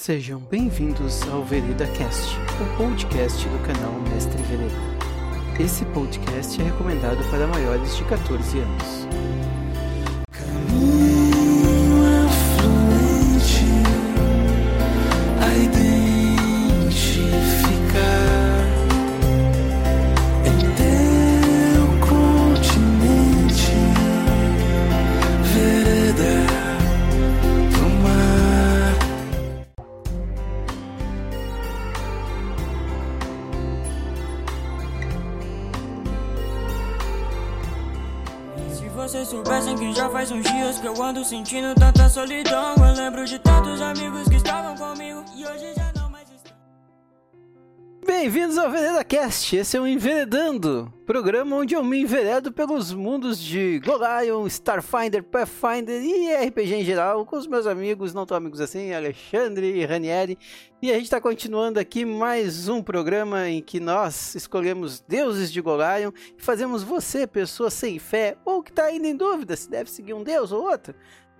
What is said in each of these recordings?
Sejam bem-vindos ao Vereda Cast, o podcast do canal Mestre Vereda. Esse podcast é recomendado para maiores de 14 anos. Sentindo tanta solidão Eu lembro de tantos amigos que estavam comigo e hoje já não mais estão Bem-vindos ao Vereda Cast, esse é o Enveredando, programa onde eu me enveredo pelos mundos de Golion, Starfinder, Pathfinder e RPG em geral, com os meus amigos, não tão amigos assim, Alexandre e Ranieri. E a gente está continuando aqui mais um programa em que nós escolhemos deuses de Golion e fazemos você, pessoa sem fé, ou que está ainda em dúvida se deve seguir um deus ou outro,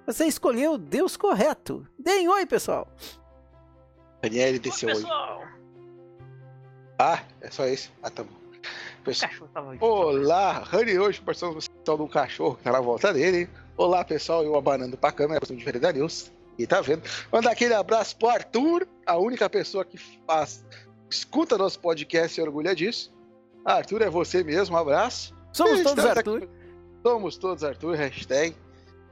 você escolheu o deus correto. Deem oi, pessoal! Daniel desceu hoje. Ah, é só isso? Ah, tá bom. Pessoal- cachorro tava Olá, Rani hoje especial de um cachorro que tá na volta dele. Olá, pessoal, eu abanando pra câmera, de Vereda News. E tá vendo? Manda aquele abraço pro Arthur, a única pessoa que faz, escuta nosso podcast e orgulha disso. Arthur, é você mesmo, um abraço. Somos todos Arthur. aqui- Somos todos Arthur, hashtag.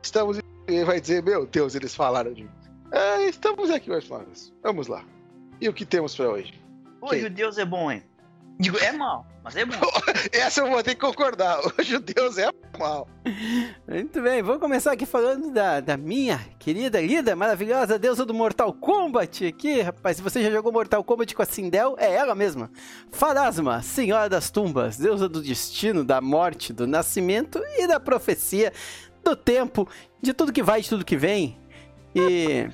Estamos. Ele vai dizer, meu Deus, eles falaram de mim. É, estamos aqui mais uma vez. Vamos lá. E o que temos pra hoje? Hoje o Deus é bom, hein? Digo, é mal, mas é bom. Essa eu vou ter que concordar. Hoje o Deus é mal. Muito bem, vamos começar aqui falando da, da minha querida, linda, maravilhosa deusa do Mortal Kombat aqui, rapaz. Se você já jogou Mortal Kombat com a Sindel, é ela mesma. Pharasma, Senhora das Tumbas, deusa do destino, da morte, do nascimento e da profecia, do tempo, de tudo que vai e de tudo que vem. E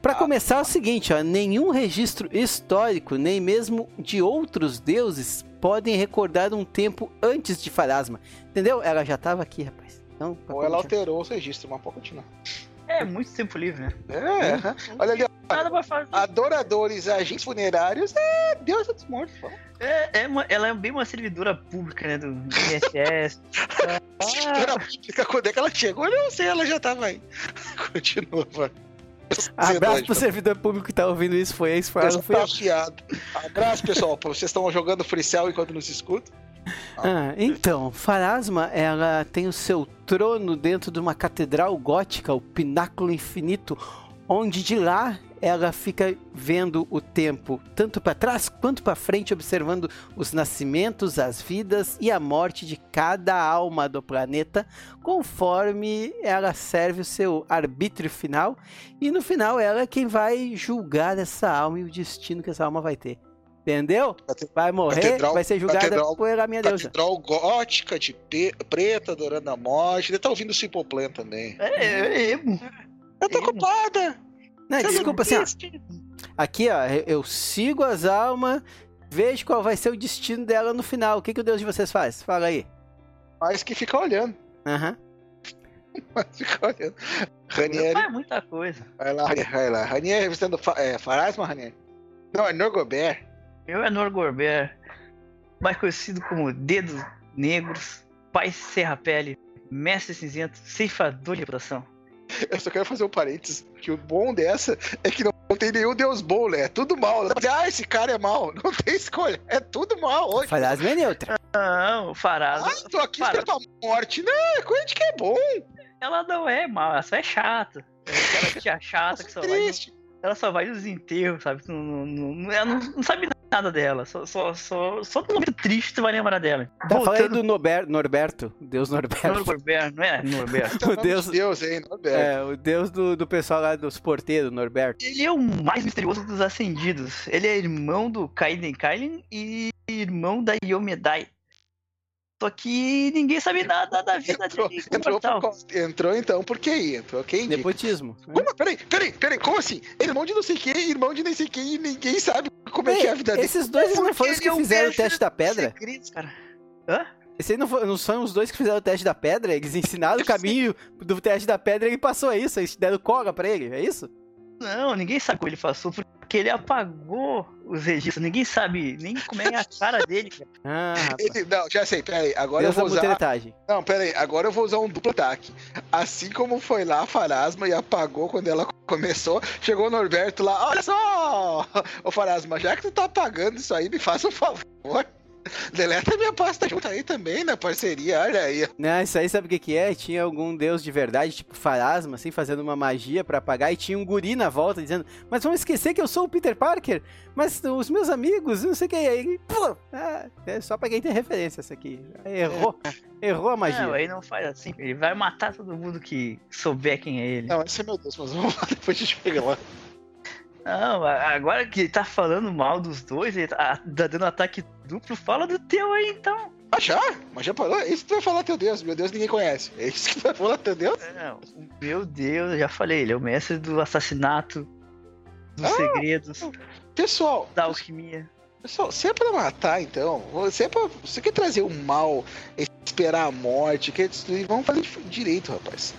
para começar é o seguinte, ó, nenhum registro histórico, nem mesmo de outros deuses, podem recordar um tempo antes de Pharasma. Entendeu? Ela já estava aqui, rapaz. Então, Ou ela alterou os registros, mas pode continuar. É muito tempo livre, né? É, aham. olha ali, ó. Nada pra fazer. adoradores, agentes funerários, é Deus dos mortos. pô. É, é uma- ela é bem uma servidora pública, né? Do INSS. Ah, pública, Quando é que ela chegou? Eu não sei, ela já tava aí. Continua, vai. Abraço pro servidor público que tá ouvindo isso, foi esse, foi, Pessoal foi tá afiado. Abraço, pessoal. Vocês estão jogando free cell enquanto nos escutam? Ah, então, Pharasma, ela tem o seu trono dentro de uma catedral gótica, o Pináculo Infinito, onde de lá ela fica vendo o tempo, tanto para trás quanto para frente, observando os nascimentos, as vidas e a morte de cada alma do planeta, conforme ela serve o seu arbítrio final, e no final ela é quem vai julgar essa alma e o destino que essa alma vai ter. Entendeu? Vai morrer, Catedral- vai ser julgada catedral- por ela, minha deusa. Catedral gótica de preta, adorando a morte. Ele tá ouvindo o Simple Plan também. é, é emo. Eu tô ocupada. Não, Tá desculpa, assim, ó, aqui, ó, eu- sigo as almas, vejo qual vai ser o destino dela no final. O que, que o Deus de vocês faz? Fala aí. Mas que fica olhando. Aham. Mas fica olhando. Não Ranieri, faz muita coisa. vai lá, vai lá. Ranieri revisando fa é, Farasma, Ranieri? Não, é Norgobert. Eu é Norgorbert, mais conhecido como Dedos Negros, Pai Serra Pele, Mestre Cinzento, Ceifador de Reputação. Eu só quero fazer um parênteses, que o bom dessa é que não tem nenhum deus bom, né? É tudo mal. Pra dizer, ah, esse cara é mal. Não tem escolha. É tudo mal hoje. Pharasma é neutra. Não, Farasa. Ah, tô aqui Para. esperando a morte. Não, é coisa de que é bom. Ela não é mal, ela só é chata. É aquela tia chata que só vai. triste. Ela só vai nos enterros, sabe? Não, não, não- ela não, não sabe nada dela. Só, só, só, só no momento triste tu vai lembrar dela. Tá falando do Nober- Norberto, Deus Norberto. Norberto, não é Norberto. É O Deus- de Deus, hein, Norberto. É, o Deus do, do pessoal lá dos porteiros, Norberto. Ele é o mais misterioso dos ascendidos. Ele é irmão do Kaiden Kailin e irmão da Yomedai. Só que ninguém sabe nada da vida Entrou, dele. entrou, por, entrou então por QI, entrou quem indica. Nepotismo. né? Como? Peraí, peraí, peraí, como assim? Irmão de não sei quem, irmão de nem sei quem, e ninguém sabe como é que é a vida dele. Esses dois não foram os que fizeram o teste da pedra? segredos, cara. Hã? Esse não, foi- não são os dois que fizeram o teste da pedra? Eles ensinaram o caminho do teste da pedra e ele passou isso. Eles deram cola pra ele, é isso? Não, ninguém sabe como ele passou. Por que ele apagou os registros. Ninguém sabe nem como é a cara dele. cara. Ah. Ele- não, já sei, peraí. Agora Deus eu vou usar. Não, peraí. Agora eu vou usar um duplo ataque. Assim como foi lá a Farasma e apagou quando ela começou, chegou o Norberto lá. Olha só! Ô Farasma, já que tu tá apagando isso aí, me faça um favor. Deleta minha pasta junto aí também na parceria, olha aí. Não, isso aí sabe o que que é? Tinha algum deus de verdade, tipo Farasma, assim, fazendo uma magia pra apagar, e tinha um guri na volta dizendo, mas vamos esquecer que eu sou o Peter Parker, mas os meus amigos, não sei o que, aí, ele, pô, ah, é só pra quem tem referência essa aqui. Errou, errou a magia. Não, aí não faz assim. Ele vai matar todo mundo que souber quem é ele. Não, esse é meu Deus, mas vamos lá, depois a gente chega lá. Não, agora que ele tá falando mal dos dois, ele tá, tá dando ataque duplo, fala do teu aí então. Ah, já? Mas já parou? Isso que tu vai falar teu Deus, meu Deus ninguém conhece. É isso que tu vai falar teu Deus? Não, meu Deus, eu já falei, ele é o mestre do assassinato, dos Ah! segredos, Pessoal, da alquimia. Pessoal, se é pra matar, então, se é pra. Você quer trazer o mal, esperar a morte, quer destruir, vamos fazer di- direito, rapaz.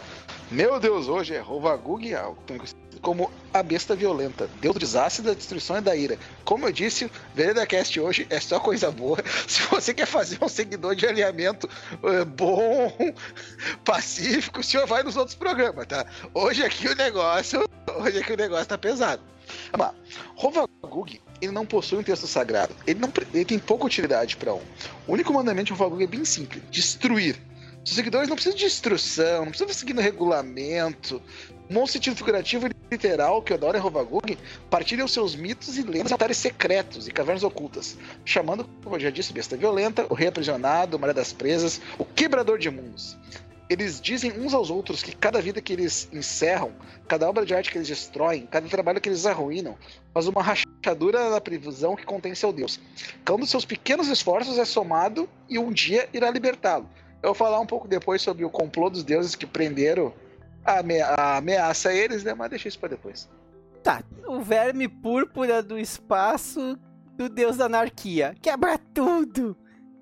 Meu Deus, hoje é Rovagug, também conhecido como a besta violenta, deus do desastre, da destruição e da ira. Como eu disse, o VeredaCast hoje é só coisa boa. Se você quer fazer um seguidor de alinhamento eh, bom, pacífico, o senhor vai nos outros programas, tá? Hoje aqui o negócio, hoje aqui o negócio tá pesado. Rovagug, ele não possui um texto sagrado. Ele, não, ele tem pouca utilidade para um. O único mandamento de Rovagug é bem simples: destruir. Os seguidores não precisam de instrução, não precisam seguir no regulamento. No sentido figurativo e literal que eu adoro em Rovagug, partilham seus mitos e lendas altares secretos e cavernas ocultas, chamando, como eu já disse, besta violenta, o rei aprisionado, o maré das presas, o quebrador de mundos. Eles dizem uns aos outros que cada vida que eles encerram, cada obra de arte que eles destroem, cada trabalho que eles arruinam, faz uma rachadura na prisão que contém seu Deus. Um dos seus pequenos esforços é somado e um dia irá libertá-lo. Eu vou falar um pouco depois sobre o complô dos deuses que prenderam ameaça eles, né? Mas deixa isso pra depois. Tá, o verme púrpura do espaço do deus da anarquia. Quebra tudo!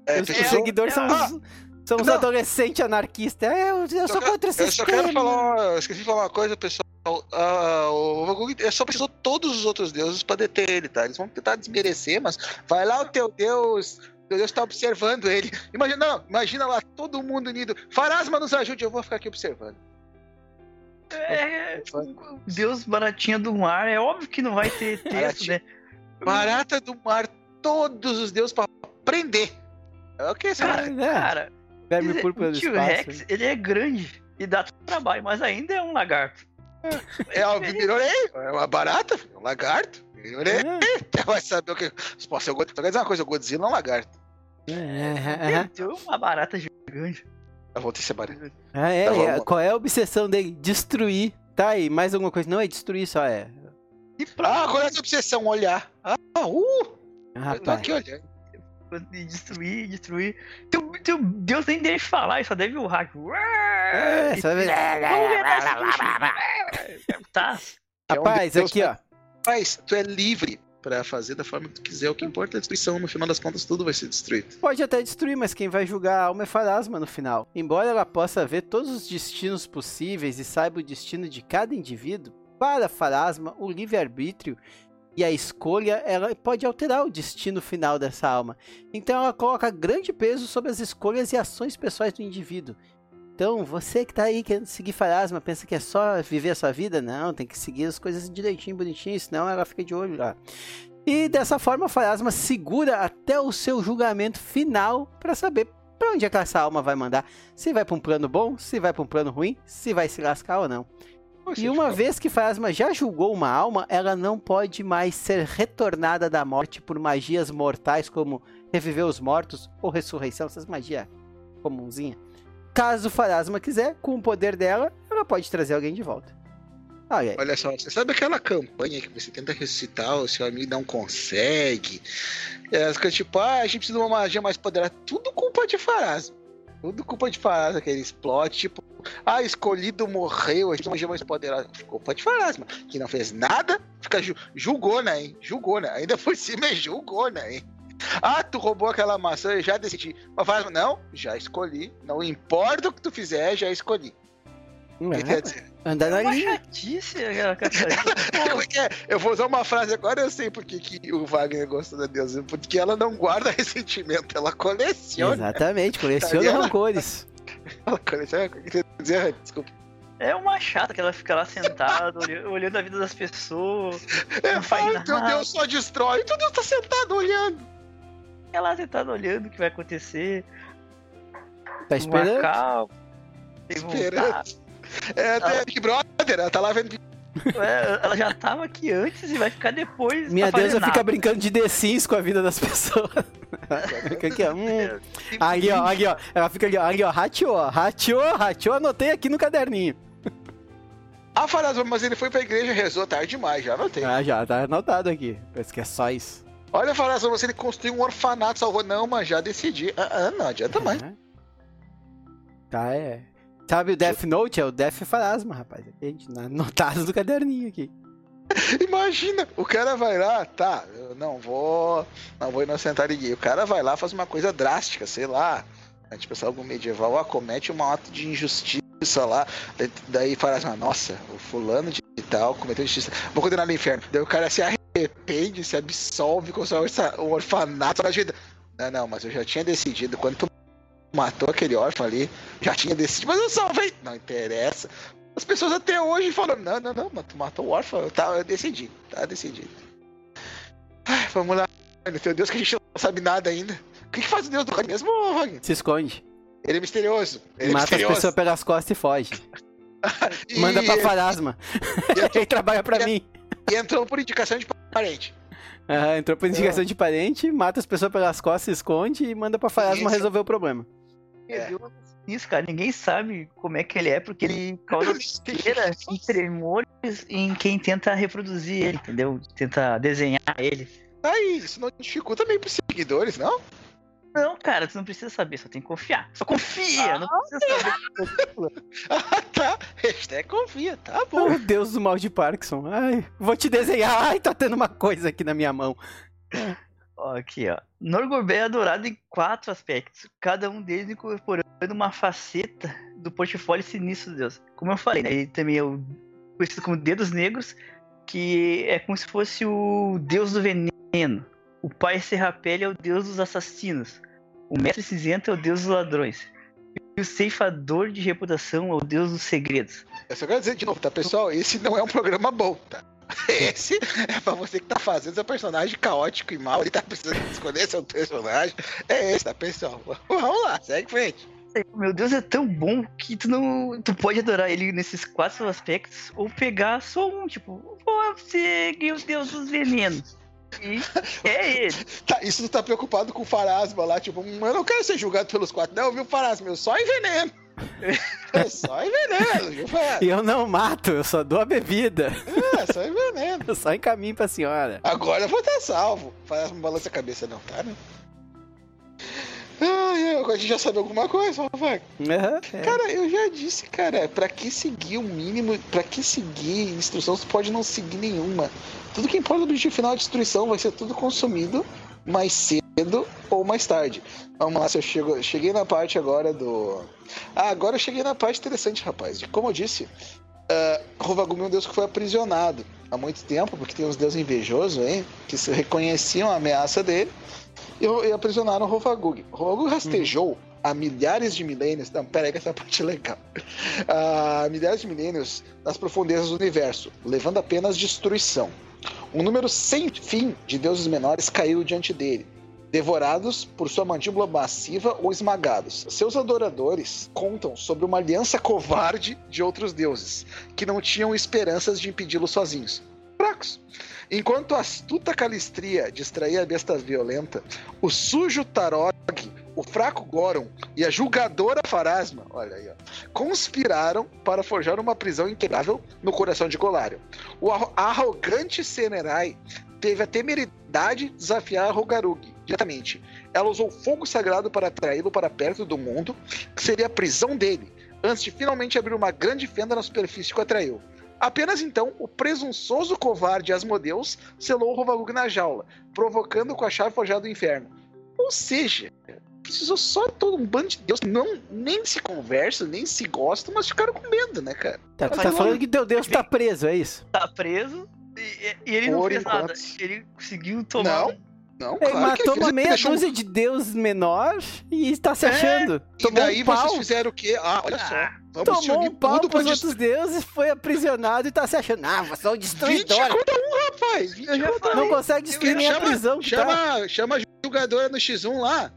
É, os, seguidores são Ah, os, são os adolescentes anarquistas. É, eu, eu sou só contra esse eu só quero falar, eu esqueci de falar uma coisa, pessoal. Ah, o Vagug só precisou todos os outros deuses pra deter ele, tá? Eles vão tentar desmerecer, mas vai lá o teu deus, deus tá observando ele. Imagina, não, imagina lá todo mundo unido. Farasma nos ajude, eu vou ficar aqui observando. É, o Deus baratinha do mar, é óbvio que não vai ter texto, Baratinha. né? Barata do mar, todos os deuses pra prender. É o que esse Cara, cara? É, Cara, verme púrpura do espaço. Rex, ele é grande e dá trabalho, mas ainda é um lagarto. É o ignorei, é uma barata, é um lagarto. Ignorei. É, Vai saber o que. Posso quer dizer uma coisa, o Godzilla é um lagarto. é, é, é. Tem uma barata gigante. Eu voltei a ser barata. Ah, é, Tá, é. Qual é a obsessão dele? Destruir. Tá aí, mais alguma coisa? Não, é destruir só, é. E pra Ah, qual é essa obsessão? Olhar. Ah, uh! Eu tô Rapaz. aqui olhando. destruir, destruir. Teu, teu Deus nem deixa falar, só deve o hack. É, só Tá. É um Rapaz, aqui, ó. Mas tu é livre pra fazer da forma que tu quiser. O que importa é a destruição. No final das contas, tudo vai ser destruído. Pode até destruir, mas quem vai julgar a alma é Farasma no final. Embora ela possa ver todos os destinos possíveis e saiba o destino de cada indivíduo, para Farasma, o livre-arbítrio e a escolha ela pode alterar o destino final dessa alma. Então ela coloca grande peso sobre as escolhas e ações pessoais do indivíduo. Então, você que tá aí querendo seguir Farasma, pensa que é só viver a sua vida? Não, tem que seguir as coisas direitinho, bonitinho, senão ela fica de olho lá. E dessa forma, Farasma segura até o seu julgamento final para saber para onde é que essa alma vai mandar. Se vai para um plano bom, se vai para um plano ruim, se vai se lascar ou não. E uma vez que Farasma já julgou uma alma, ela não pode mais ser retornada da morte por magias mortais como reviver os mortos ou ressurreição, essas magias comunzinhas. Caso Farasma quiser, com o poder dela, ela pode trazer alguém de volta. Olha aí. Olha só, você sabe aquela campanha que você tenta ressuscitar, o seu amigo não consegue? É, as coisas tipo, ah, a gente precisa de uma magia mais poderosa. Tudo culpa de Farasma. Tudo culpa de Farasma, aquele plot, tipo, ah, escolhido morreu, a gente magia mais poderosa. Culpa de Farasma, que não fez nada, fica ju julgou, né, hein? Julgou, né? Ainda por cima é julgou, né, hein? Ah, tu roubou aquela maçã, eu já decidi. Mas não, já escolhi. Não importa o que tu fizer, já escolhi. O que É, quer dizer? Andar na linha. é é? Eu vou usar uma frase agora, eu sei porque que o Wagner gosta da deusa. Porque ela não guarda ressentimento, ela coleciona. Exatamente, coleciona Tá rancores. Ela coleciona. O que quer dizer? Desculpa. É uma chata que ela fica lá sentada, olhando, a vida das pessoas. É, Não faz ai, nada. meu Deus, só destrói. Meu Deus, tá sentado olhando. Ela sentada olhando o que vai acontecer. Tá esperando. Uma calma. sem vontade. Esperando. É, até Big Brother, ela tá lá vendo. É, ela já tava aqui antes e vai ficar depois. Minha tá deusa fica brincando de The Sims com a vida das pessoas. fica aqui, ó. Hum. Ali, ó, ali, ó. Ela fica ali, ó. Ali, ó. Rateou, rateou, rateou. Anotei aqui no caderninho. Ah, Farazma, mas ele foi pra igreja e rezou tarde demais, já anotei. Ah, já, tá anotado aqui. Parece que é só isso. Olha, Farazma, você ele construiu um orfanato, salvou. Não, mas já decidi. Ah, ah, não adianta mais. É. Tá, é. Sabe o Death Note? É o Death Farasma, rapaz. A gente, anotado do caderninho aqui. Imagina, o cara vai lá, tá, eu não vou, não vou inocentar ninguém. O cara vai lá, faz uma coisa drástica, sei lá, a gente pensa algo medieval, acomete um ato de injustiça lá, daí- daí fala assim, nossa, o fulano de tal cometeu injustiça, vou condenar no inferno. Daí o cara se arrepende, se absolve, constrói um orfanato na vida. Não, não, mas eu já tinha decidido, quando tu matou aquele órfão ali, já tinha decidido, mas eu salvei. Não interessa. As pessoas até hoje falam, não, não, não, mas tu matou o órfão, eu, tá, eu decidi, tá decidido. Ai, vamos lá, meu Deus, que a gente não sabe nada ainda. O que, que faz o Deus do Rani mesmo, Wagner? Se esconde. Ele é misterioso. Ele é Mata as misterioso. pessoas pelas costas e foge. E- Manda pra Farasma. Ele trabalha pra mim. E entrou por indicação de parente. Aham, entrou por indicação de parente, mata as pessoas pelas costas, se esconde e manda pra Farasma resolver o problema. É. Deus, Isso, cara, ninguém sabe como é que ele é, porque ele causa e tremores em quem tenta reproduzir ele, entendeu? Tenta desenhar ele. Aí, isso não dificulta meio pros seguidores, não? Não, cara, tu não precisa saber, só tem que confiar. Só confia, não precisa saber. Ah, tá. Hashtag confia, tá bom. Oh, Deus do mal de Parkinson. Ai, vou te desenhar. Ai, tá tendo uma coisa aqui na minha mão. Ó, aqui, ó. Norgorbé é adorado em quatro aspectos, cada um deles incorporando uma faceta do portfólio sinistro de Deus. Como eu falei, né, ele também é o conhecido como Dedos Negros, que é como se fosse o deus do veneno. O pai Serrapele é o deus dos assassinos. O mestre cinzento é o deus dos ladrões. E o ceifador de reputação é o deus dos segredos. Eu só quero dizer de novo, tá, pessoal? Esse não é um programa bom, tá? Esse é pra você que tá fazendo seu personagem caótico e mal, ele tá precisando escolher seu personagem. É esse, tá, pessoal? Vamos lá, segue em frente. Meu Deus é tão bom que tu não. Tu pode adorar ele nesses quatro aspectos ou pegar só um, tipo, vou seguir o Deus dos venenos. E é ele. Tá, isso tu tá preocupado com o Farasma lá, tipo, "Hum, eu não quero ser julgado pelos quatro. Não, viu, Farasma? Eu só enveneno. Eu só enveneno, viu, Farasma? E eu não mato, eu só dou a bebida. É, só enveneno. Eu só encaminho pra senhora. Agora eu vou estar salvo. Farasma balança a cabeça, não, tá, né? Agora a gente já sabe alguma coisa, vai. Aham, é. Cara, eu já disse, cara, pra que seguir o mínimo, pra que seguir instrução, você pode não seguir nenhuma. Tudo que importa no objetivo final é a destruição, vai ser tudo consumido mais cedo ou mais tarde. Vamos lá, se eu chego, cheguei na parte agora do. Ah, agora eu cheguei na parte interessante, rapaz. De como eu disse, uh, Rovagumi é um deus que foi aprisionado há muito tempo, porque tem uns deuses invejosos, hein, que se reconheciam a ameaça dele e, e aprisionaram Rovagug. Rovagug rastejou há milhares de milênios. Não, pera aí que essa parte é legal. Há milhares de milênios nas profundezas do universo, levando apenas destruição. Um número sem fim de deuses menores caiu diante dele, devorados por sua mandíbula massiva ou esmagados. Seus adoradores contam sobre uma aliança covarde de outros deuses, que não tinham esperanças de impedi-lo sozinhos. Fracos. Enquanto a astuta Calistria distraía a besta violenta, o sujo Tarog, o fraco Goron e a julgadora Farasma, olha aí, ó, conspiraram para forjar uma prisão inquebrável no coração de Golário. O arro- arrogante Senerai teve a temeridade de desafiar Rogarug diretamente. Ela usou fogo sagrado para atraí-lo para perto do mundo, que seria a prisão dele, antes de finalmente abrir uma grande fenda na superfície que o atraiu. Apenas então, o presunçoso covarde Asmodeus selou o Rovagug na jaula, provocando com a chave forjada do inferno. Ou seja, precisou só todo um bando de Deus não, nem se conversam, nem se gostam, mas ficaram com medo, né, cara? Tá, tá falando que teu Deus tá preso, é isso? Tá preso e, e ele não Por fez nada. enquanto. Ele conseguiu tomar. Não. Não, Ele claro matou fez, uma meia deixou dúzia de Deus menor e está se É, achando. E Tomou daí um pau, vocês fizeram o quê? Ah, olha só. Vamos se tomou um pau pros outros destruir. deuses, foi aprisionado e tá se achando. Ah, você é um 20 destruidor. contra um, rapaz. 20 Eu já contra Não consegue destruir nem a Chama- prisão que tá. Chama, chama a jogadora no X1 lá.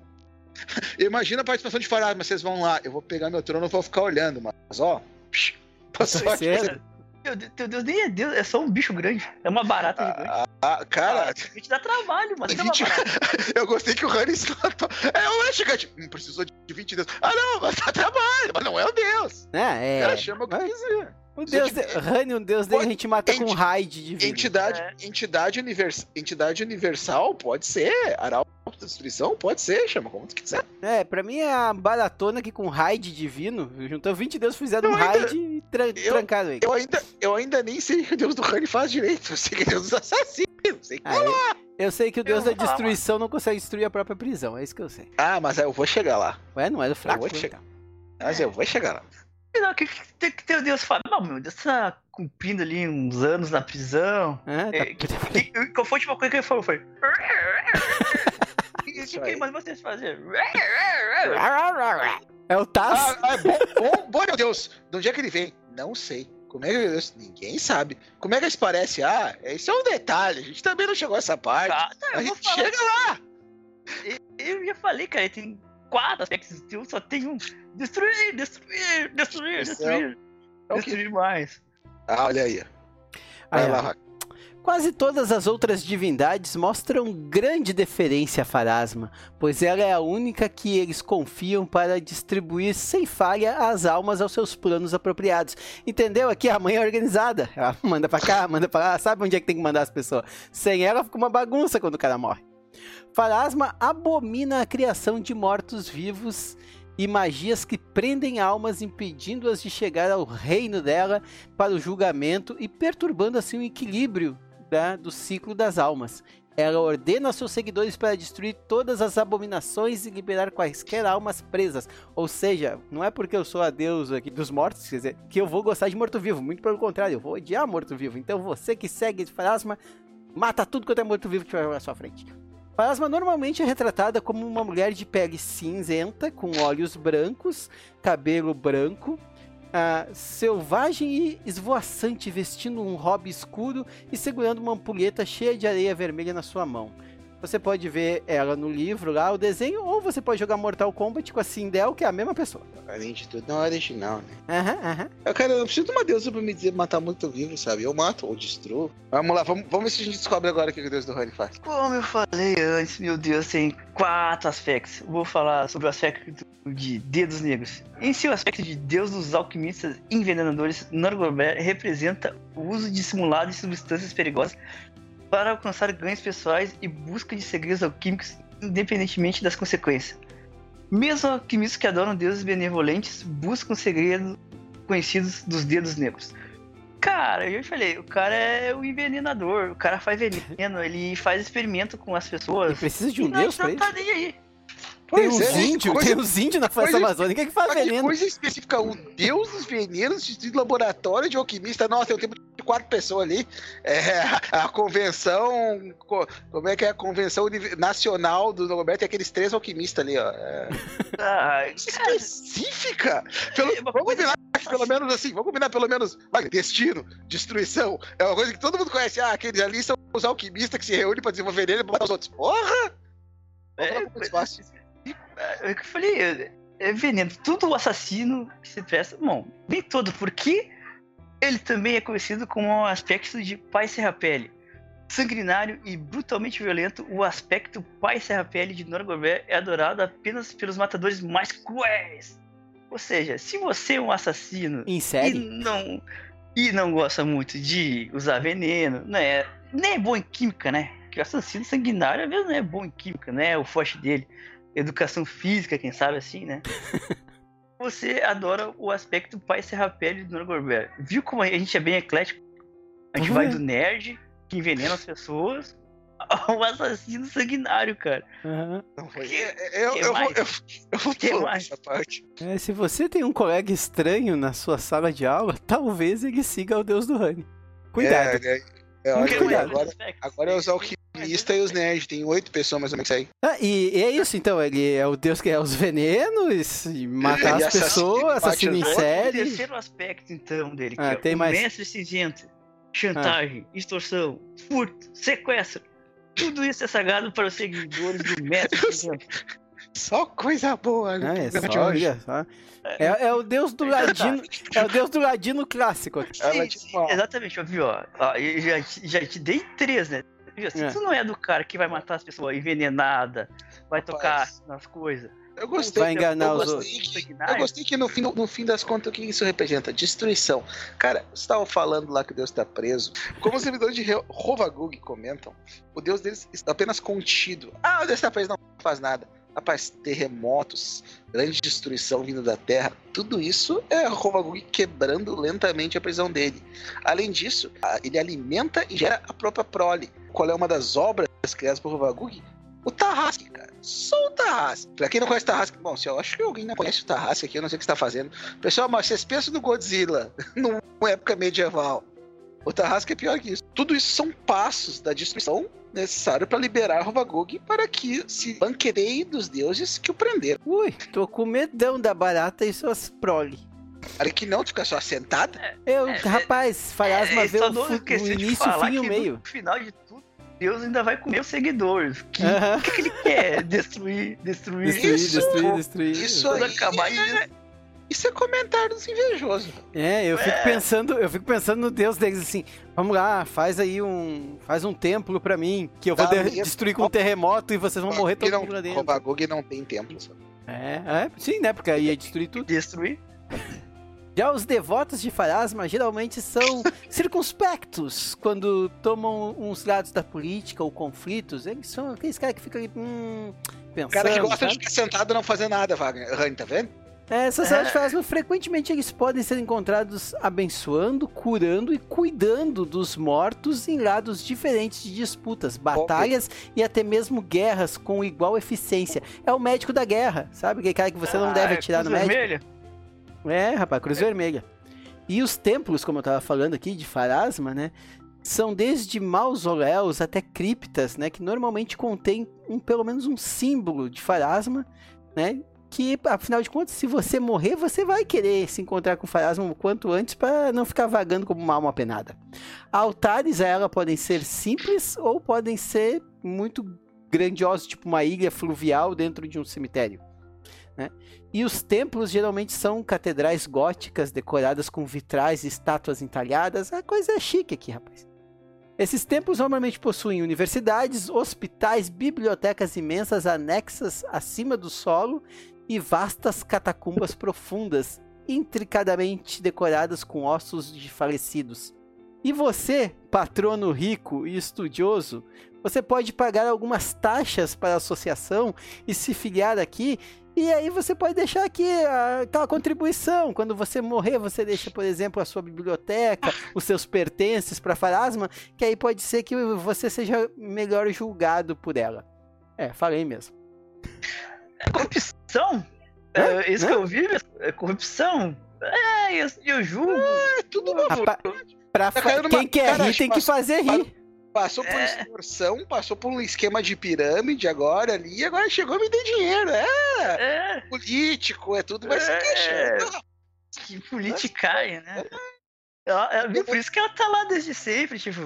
Imagina a participação de Farad, mas vocês vão lá. Eu vou pegar meu trono e vou ficar olhando, mas ó. psh, Passou aqui. ser. Meu Deus, teu Deus nem é Deus, é só um bicho grande. É uma barata gigante. Ah, cara, A gente dá trabalho, mas é uma 20 barata. eu gostei que o Hannes notou. É, o é gigante. Hum, precisou de 20 deuses. Ah, não, mas dá trabalho, mas não é o Deus. É, é. Cara, chama o que quiser. O Deus de... Rani, um Deus dele, a gente mata com Enti- raid de vida. Entidade, É. entidade, univers, entidade universal pode ser. Arauto da destruição pode ser, chama como tu quiser. É, pra mim é a baratona que com raid divino, juntou 20 deuses, fizeram um Eu ainda- raid e tra eu- trancaram ele. Eu ainda, eu ainda nem sei o que o Deus do Rani faz direito. Eu sei que é Deus dos assassinos. Sei que... Ah, eu, eu sei que o Deus Eu da vou destruição não consegue destruir a própria prisão, é isso que eu sei. ah, mas aí eu vou chegar lá. Ué, não era fraco? vou né, chegar. então? Mas eu vou chegar lá. Não, o que, que, tem que teu Deus fala? Não, meu Deus, tá cumprindo ali uns anos na prisão. Ah, É, tá... Que, qual foi a última coisa que ele falou? Foi. O que, Isso que, que mais vocês fazer? É o Taz? Ah, ah, bom, bom, bom, meu Deus. De onde é que ele vem? Não sei. Como é que Deus? Ninguém sabe. Como é que eles parecem? Ah, esse é um detalhe. A gente também não chegou a essa parte. Tá, tá, a eu gente chega lá. Eu já falei, cara, tem quatro aspectos. Eu só tem um. Destruir, destruir, destruir, Esse destruir. É o que- Destruir mais. Ah, olha aí. Vai Aí, ó. lá, Rafa. Quase todas as outras divindades mostram grande deferência a Farasma, pois ela é a única que eles confiam para distribuir sem falha as almas aos seus planos apropriados. Entendeu? Aqui a mãe é organizada. Ela manda pra cá, manda pra lá, sabe onde é que tem que mandar as pessoas. Sem ela fica uma bagunça quando o cara morre. Farasma abomina a criação de mortos-vivos e magias que prendem almas, impedindo-as de chegar ao reino dela para o julgamento e perturbando assim o equilíbrio da- do ciclo das almas. Ela ordena seus seguidores para destruir todas as abominações e liberar quaisquer almas presas. Ou seja, não é porque eu sou a deusa aqui dos mortos, quer dizer, que eu vou gostar de morto-vivo. Muito pelo contrário, eu vou odiar morto-vivo. Então você que segue Farasma, mata tudo quanto é morto-vivo que tiver à sua frente. Farasma normalmente é retratada como uma mulher de pele cinzenta, com olhos brancos, cabelo branco, ah, selvagem e esvoaçante, vestindo um hobby escuro e segurando uma ampulheta cheia de areia vermelha na sua mão. Você pode ver ela no livro lá, o desenho, ou você pode jogar Mortal Kombat com a Sindel, que é a mesma pessoa. Além de tudo, não é original, né? Aham, aham. Eu, cara, eu não preciso de uma deusa pra me dizer matar muito vivo, sabe? Eu mato ou destruo. Vamos lá, vamos, vamos ver se a gente descobre agora o que o Deus do Rani faz. Como eu falei antes, meu Deus, tem quatro aspectos. Vou falar sobre o aspecto de dedos negros. Em seu aspecto de deus dos alquimistas envenenadores, Norgobert representa o uso dissimulado de substâncias perigosas para alcançar ganhos pessoais e busca de segredos alquímicos independentemente das consequências. Mesmo alquimistas que adoram deuses benevolentes buscam segredos conhecidos dos dedos negros. Cara, eu já falei, o cara é o envenenador, o cara faz veneno, ele faz experimento com as Ele pessoas. precisa de um não, deus pra não isso? tá nem aí. Tem Pois uns é, índios, coisa- tem uns índios na floresta coisa- amazônica que faz Mas que veneno. coisa específica, o deus dos venenos de laboratório de alquimista. Nossa, tem um tempo de quatro pessoas ali. É, a convenção. co- Como é que é a convenção nacional do Roberto? Tem aqueles três alquimistas ali, ó. É, Ah, cara, específica! Pelo, É vamos combinar que pelo menos assim, vamos combinar pelo menos. Destino, destruição. É uma coisa que todo mundo conhece. Ah, aqueles ali são os alquimistas que se reúnem pra desenvolver veneno e matar os outros. Porra! É, é eu falei, é, veneno. Tudo assassino que se presta. Bom, nem todo, porque ele também é conhecido como um aspecto de pai serrapele. Sanguinário e brutalmente violento, o aspecto pai serrapele de Norgobert é adorado apenas pelos matadores mais cruéis. Ou seja, se você é um assassino Em e série? não, e não gosta muito de usar veneno, né? Nem é bom em química, né? Que o assassino sanguinário às vezes não é bom em química, né? O forte dele. Educação física, quem sabe assim, né? Você adora o aspecto pai serrapele do Norgorbert. Viu como a gente é bem eclético? A gente Uhum. vai do nerd, que envenena as pessoas, um assassino sanguinário, cara. Que- é- eu, que eu, mais? eu, eu vou Que pular mais? essa parte. É, se você tem um colega estranho na sua sala de aula, talvez ele siga o deus do Rani. Cuidado. É, é, é, Muito olha, cuidado. agora, agora é os alquimistas e os nerds. Tem oito pessoas mais ou menos aí. Ah, e, e é isso, então. Ele é o deus que é os venenos, e matar as assassino, pessoas, assassino em série. terceiro aspecto, então, dele, que Ah, é tem o mais. mestre cinzento, chantagem, extorsão, furto, sequestro. Tudo isso é sagrado para os seguidores do mestre cinzento. Só coisa boa. no Ah, é de só, olha só. É, é o deus do ladino. É o deus do ladino clássico. Ela Sim, de sim, exatamente, ó, viu? Ó, Ó, eu já, te- já te dei três, né? Se É. tu não é do cara que vai matar as pessoas envenenada, vai tocar Rapaz. nas coisas. Eu gostei. Vai enganar eu os gostei outros. que- Eu gostei que no fim, no fim das contas o que isso representa? Destruição. Cara, você estava falando lá que Deus está preso. Como os servidores de Rovagug comentam, o Deus deles está apenas contido. Ah, o Deus está preso, não faz nada. Rapaz, terremotos, grande destruição vindo da Terra, tudo isso é Rovagug quebrando lentamente a prisão dele. Além disso, ele alimenta e gera a própria prole. Qual é uma das obras criadas por Rovagug? O Tarrasque, cara. Só o Tarrasque. Pra quem não conhece o Tarrasque, bom, se eu acho que alguém não conhece o Tarrasque aqui, eu não sei o que está fazendo. Pessoal, mas vocês pensam no Godzilla numa época medieval. O Tarrasque é pior que isso. Tudo isso são passos da destruição necessário para liberar Rovagog para que se banquereie dos deuses que o prenderam. Ui, tô com medão da barata e suas prole. Para que não ficar só sentada. Eu, É, rapaz, Farasma É, vê só o, não fu- esqueci o de início, o falar fim e o que meio. No final de tudo, Deus ainda vai comer os seguidores. Que, Aham. O que, que ele quer? Destruir, destruir. Destruir, Isso, destruir, destruir. Isso aí, acabar, é, isso é comentário dos invejosos. É, eu fico É. pensando, eu fico pensando no Deus deles assim, vamos lá, faz aí um, faz um templo pra mim, que eu vou de- destruir com um terremoto e vocês vão morrer todo mundo lá dentro. Rovagog não tem templo. É, é, sim, né, porque aí ia destruir tudo. Destruir. Já os devotos de Farasma geralmente são circunspectos quando tomam uns lados da política ou conflitos. Eles são aqueles caras que ficam ali, hum, pensando. cara que gosta de sabe? ficar sentado e não fazer nada, Wagner. Rani, tá vendo? É, essas áreas de Farasma, frequentemente eles podem ser encontrados abençoando, curando e cuidando dos mortos em lados diferentes de disputas, batalhas e até mesmo guerras com igual eficiência. É o médico da guerra, sabe? Aquele cara que você não Ah, deve é atirar no Cruz médico. Vermelha? É, rapaz, Cruz Vermelha. E os templos, como eu tava falando aqui, de Farasma, né? São desde mausoléus até criptas, né? Que normalmente contém um, pelo menos um símbolo de Farasma, né? Que, afinal de contas, se você morrer, você vai querer se encontrar com Farasma o quanto antes para não ficar vagando como uma alma penada. Altares a ela podem ser simples ou podem ser muito grandiosos, tipo uma ilha fluvial dentro de um cemitério. né? E os templos geralmente são catedrais góticas decoradas com vitrais e estátuas entalhadas. A coisa é chique aqui, rapaz. Esses templos normalmente possuem universidades, hospitais, bibliotecas imensas anexas acima do solo e vastas catacumbas profundas, intricadamente decoradas com ossos de falecidos. E você, patrono rico e estudioso, você pode pagar algumas taxas para a associação e se filiar aqui e aí você pode deixar aqui a- aquela contribuição. Quando você morrer, você deixa, por exemplo, a sua biblioteca, os seus pertences para Farasma, que aí pode ser que você seja melhor julgado por ela. É, falei mesmo. É corrupção? Hã? É, isso Hã? que eu vi é corrupção? É, eu, eu julgo. É tudo uma Rapaz, pra Tá fa- caindo numa- Quem quer Cara, rir tem que passou- fazer rir. Passou por É. extorsão, passou por um esquema de pirâmide agora ali, e agora chegou e me deu dinheiro. É É, político, é tudo, mas É. deixa. que politicária, né? Ela, ela- por isso que ela tá lá desde sempre, tipo,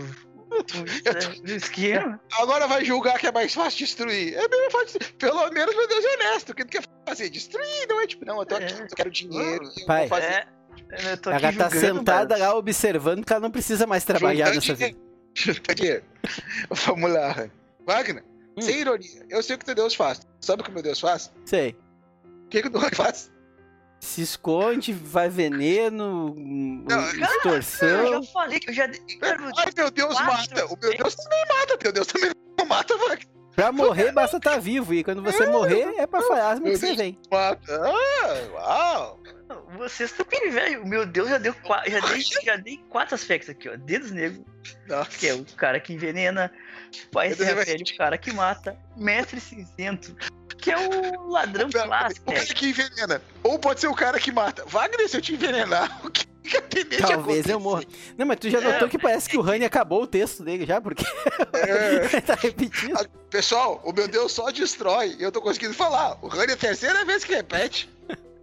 no esquema. Agora vai julgar que é mais fácil destruir. É bem fácil. Pelo menos, meu Deus, é honesto. O que tu quer fazer? Destruir, não é tipo, não, eu tô aqui, É. eu quero dinheiro. eu Pai. vou fazer. É, eu tô aqui Ela tá julgando, sentada mas- lá observando que ela não precisa mais trabalhar nessa dinheiro. vida. Dinheiro. Vamos lá, Rani. Wagner, Hum. sem ironia, eu sei o que teu Deus faz. Sabe o que meu Deus faz? Sei. O que, que o Deus faz? Se esconde, vai veneno, hum, Não, Eu já falei que eu já. Cara, Ai, meu Deus quatro mata. O meu Deus também mata. Teu Deus também não mata, Wagner. Pra morrer, basta estar vivo. E quando você morrer, é pra Farasma que Meu você vem. Mata. Ah, uau. Vocês estão bem, velho. Meu Deus, já, deu já, dei, já dei quatro aspectos aqui, ó. Dedos negros, Nossa. que é o cara que envenena. Pai Serra. Velho, o cara que mata. Mestre Cinzento, que é o ladrão Pera, clássico. O cara que envenena. Ou pode ser o cara que mata. Wagner, se eu te envenenar, o que que a tendência Talvez eu morra. Não, mas tu já É. notou que parece que o Rani acabou o texto dele já, porque É. tá repetindo. Pessoal, o meu Deus só destrói. E eu tô conseguindo falar. O Rani é a terceira vez que repete.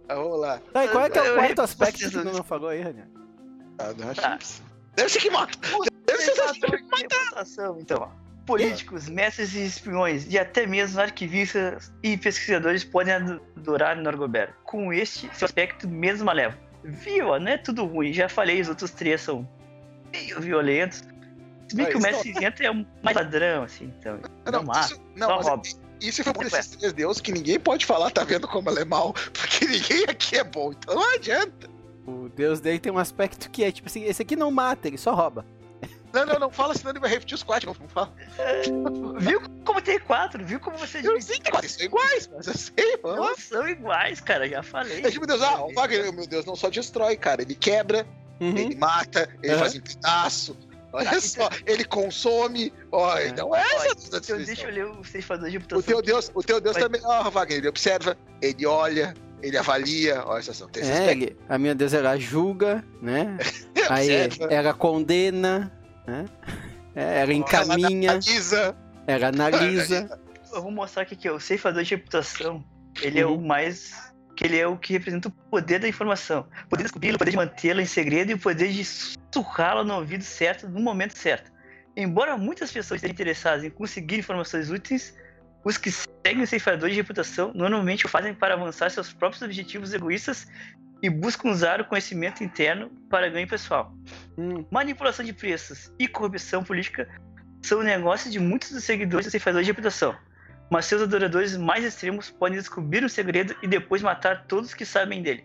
Ah, vamos lá. Tá, e qual é que é o Eu- quarto aspecto que tu não falou aí, Rani? Ah, não, acho Tá. que- Deve ser que mata. Deve ser que reputação, então. ó. Políticos, mestres e espiões, e até mesmo arquivistas e pesquisadores podem adorar Norgoberto. Com este seu aspecto menos malévolo. Viu? ó, Não é tudo ruim. Já falei, os outros três são meio violentos. Se bem Ah, que o mestre cinzento é um mais ladrão, assim, então. Não, Não, mata. isso, não só mas rouba. isso foi por esses três deuses que ninguém pode falar, tá vendo como ela é mal, porque ninguém aqui é bom, então não adianta. O deus dele tem um aspecto que é tipo assim, esse aqui não mata, ele só rouba. Não, não, não fala, senão ele vai repetir os quatro, não fala. Viu como tem quatro? Viu como você Eu sei que quatro são iguais, mas eu sei, lá. Não são iguais, cara, já falei. É meu Deus, ah, o Wagner, meu Deus, não só destrói, cara, ele quebra, Uhum. ele mata, ele Aham. faz em pedaço. Olha Tá, só, ele consome. Ó, É. então essa Olha, é a Então, deixa eu ler o ceifador de O teu Deus, o teu Deus também, ó, Wagner, ele observa, ele olha, ele avalia, essas são tem esses É, ele, a minha deus ela julga, né? Aí ela condena, né? É, ela encaminha, analisa. ela analisa. Eu vou mostrar aqui que é o ceifador de reputação. Ele é o Uhum. mais. que ele é o que representa o poder da informação. O poder de descobri-la, o poder de mantê-la em segredo e o poder de sussurrá-la no ouvido certo, no momento certo. Embora muitas pessoas estejam interessadas em conseguir informações úteis, os que seguem o ceifador de reputação normalmente o fazem para avançar seus próprios objetivos egoístas e buscam usar o conhecimento interno para ganho pessoal. Hum, Manipulação de preços e corrupção política são negócios de muitos dos seguidores do ceifador de reputação. Mas seus adoradores mais extremos podem descobrir o segredo e depois matar todos que sabem dele.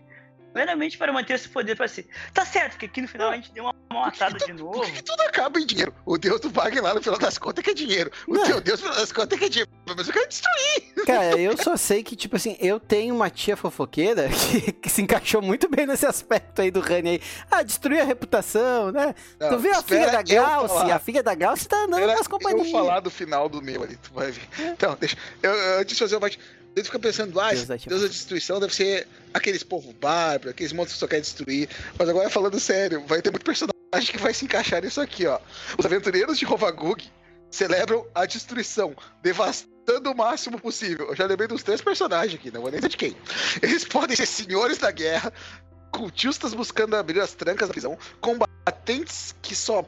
Meramente para manter esse poder para si. Tá certo que aqui no final a gente deu uma matada de novo. Por que, que tudo acaba em dinheiro? O Deus do Wagner lá no final das contas que é dinheiro. O Não. teu Deus no final das contas é que é dinheiro. Mas eu quero destruir. Cara, eu só sei que, tipo assim, eu tenho uma tia fofoqueira que, que se encaixou muito bem nesse aspecto aí do Rani aí. Ah, destruir a reputação, né? Não, tu viu a filha da falar. A filha da Glauce tá andando Espera com as eu companhias. falar do final do meu ali, tu vai ver. Então, deixa. Eu, eu, antes de fazer o bate. Ele fica pensando, ah, Deus Deus, da tia Deus da destruição deve ser aqueles povo bárbaro, aqueles monstros que só querem destruir. Mas agora falando sério, vai ter muito personagem que vai se encaixar nisso aqui, ó. Os aventureiros de Rovagug celebram a destruição, devastando o máximo possível. Eu já lembrei dos três personagens aqui, não vou nem dizer de quem. Eles podem ser senhores da guerra, cultistas buscando abrir as trancas da prisão, combatentes que só